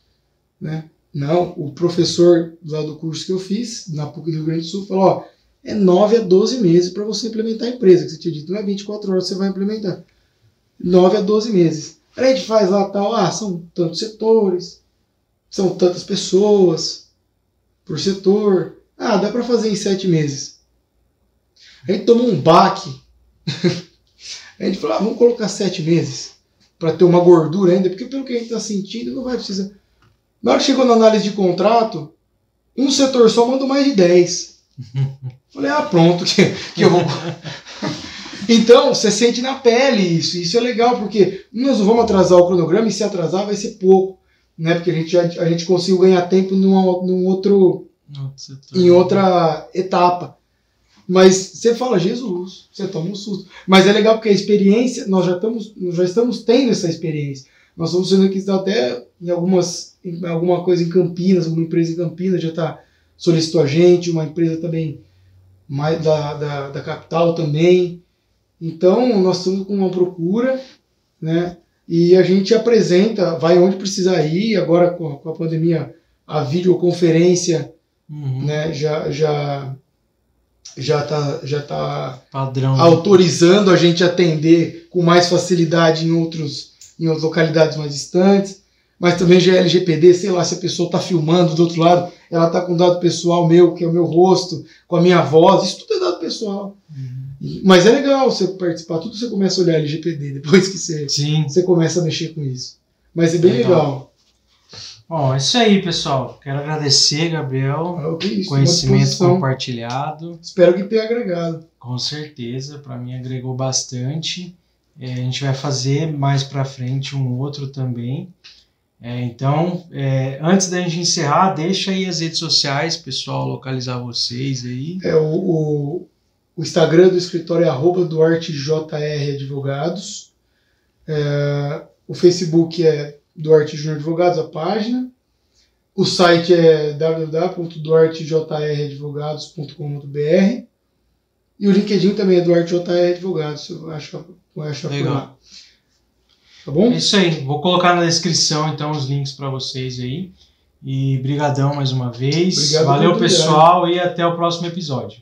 né? Não, o professor lá do curso que eu fiz, na PUC do Rio Grande do Sul, falou, ó, é 9 a 12 meses para você implementar a empresa, que você tinha dito, não é 24 horas você vai implementar. 9 a 12 meses. Aí a gente faz lá tal, ah, são tantos setores, são tantas pessoas por setor. Ah, dá para fazer em 7 meses. A gente tomou um baque. a gente falou, ah, vamos colocar 7 meses para ter uma gordura ainda, porque pelo que a gente está sentindo, não vai precisar. Na hora que chegou na análise de contrato, um setor só mandou mais de 10. Falei, ah, pronto, que, que eu vou. Então, você sente na pele isso. Isso é legal, porque nós não vamos atrasar o cronograma e se atrasar vai ser pouco. Né? Porque a gente, já, a gente conseguiu ganhar tempo numa, num outro, No outro setor. Em outra etapa. Mas você fala, Jesus, você toma um susto. Mas é legal porque a experiência, nós já estamos, já estamos tendo essa experiência. Nós estamos sendo aqui até em algumas em alguma coisa em Campinas, alguma empresa em Campinas já está solicitou a gente, uma empresa também mais da, da, da capital também. Então nós estamos com uma procura, né? E a gente apresenta, vai onde precisar ir. Agora com a, com a pandemia, a videoconferência Uhum. né, já já já tá, já tá Padrão. autorizando a gente atender com mais facilidade em outros em outras localidades mais distantes. Mas também já é LGPD, sei lá, se a pessoa está filmando do outro lado, ela está com dado pessoal meu, que é o meu rosto, com a minha voz, isso tudo é dado pessoal. Uhum. Mas é legal você participar, tudo você começa a olhar LGPD depois que você, Sim. você começa a mexer com isso. Mas é bem Legal. legal. Bom, é isso aí, pessoal. Quero agradecer, Gabriel. Ah, ok, isso, Conhecimento compartilhado. Espero que tenha agregado. Com certeza, para mim agregou bastante. É, a gente vai fazer mais para frente um outro também. É, então, é, antes da gente encerrar, deixa aí as redes sociais, pessoal, localizar vocês aí. É, o, o, o Instagram do escritório é arroba DuarteJR Advogados. É, o Facebook é Duarte Júnior Advogados, a página. O site é www.duartejradvogados.com.br e o LinkedIn também é Duarte JR Advogados. Eu acho, eu acho por Legal. lá. Tá bom? É isso aí. Vou colocar na descrição então os links para vocês aí. E brigadão mais uma vez. Obrigado Valeu, pessoal, e até o próximo episódio.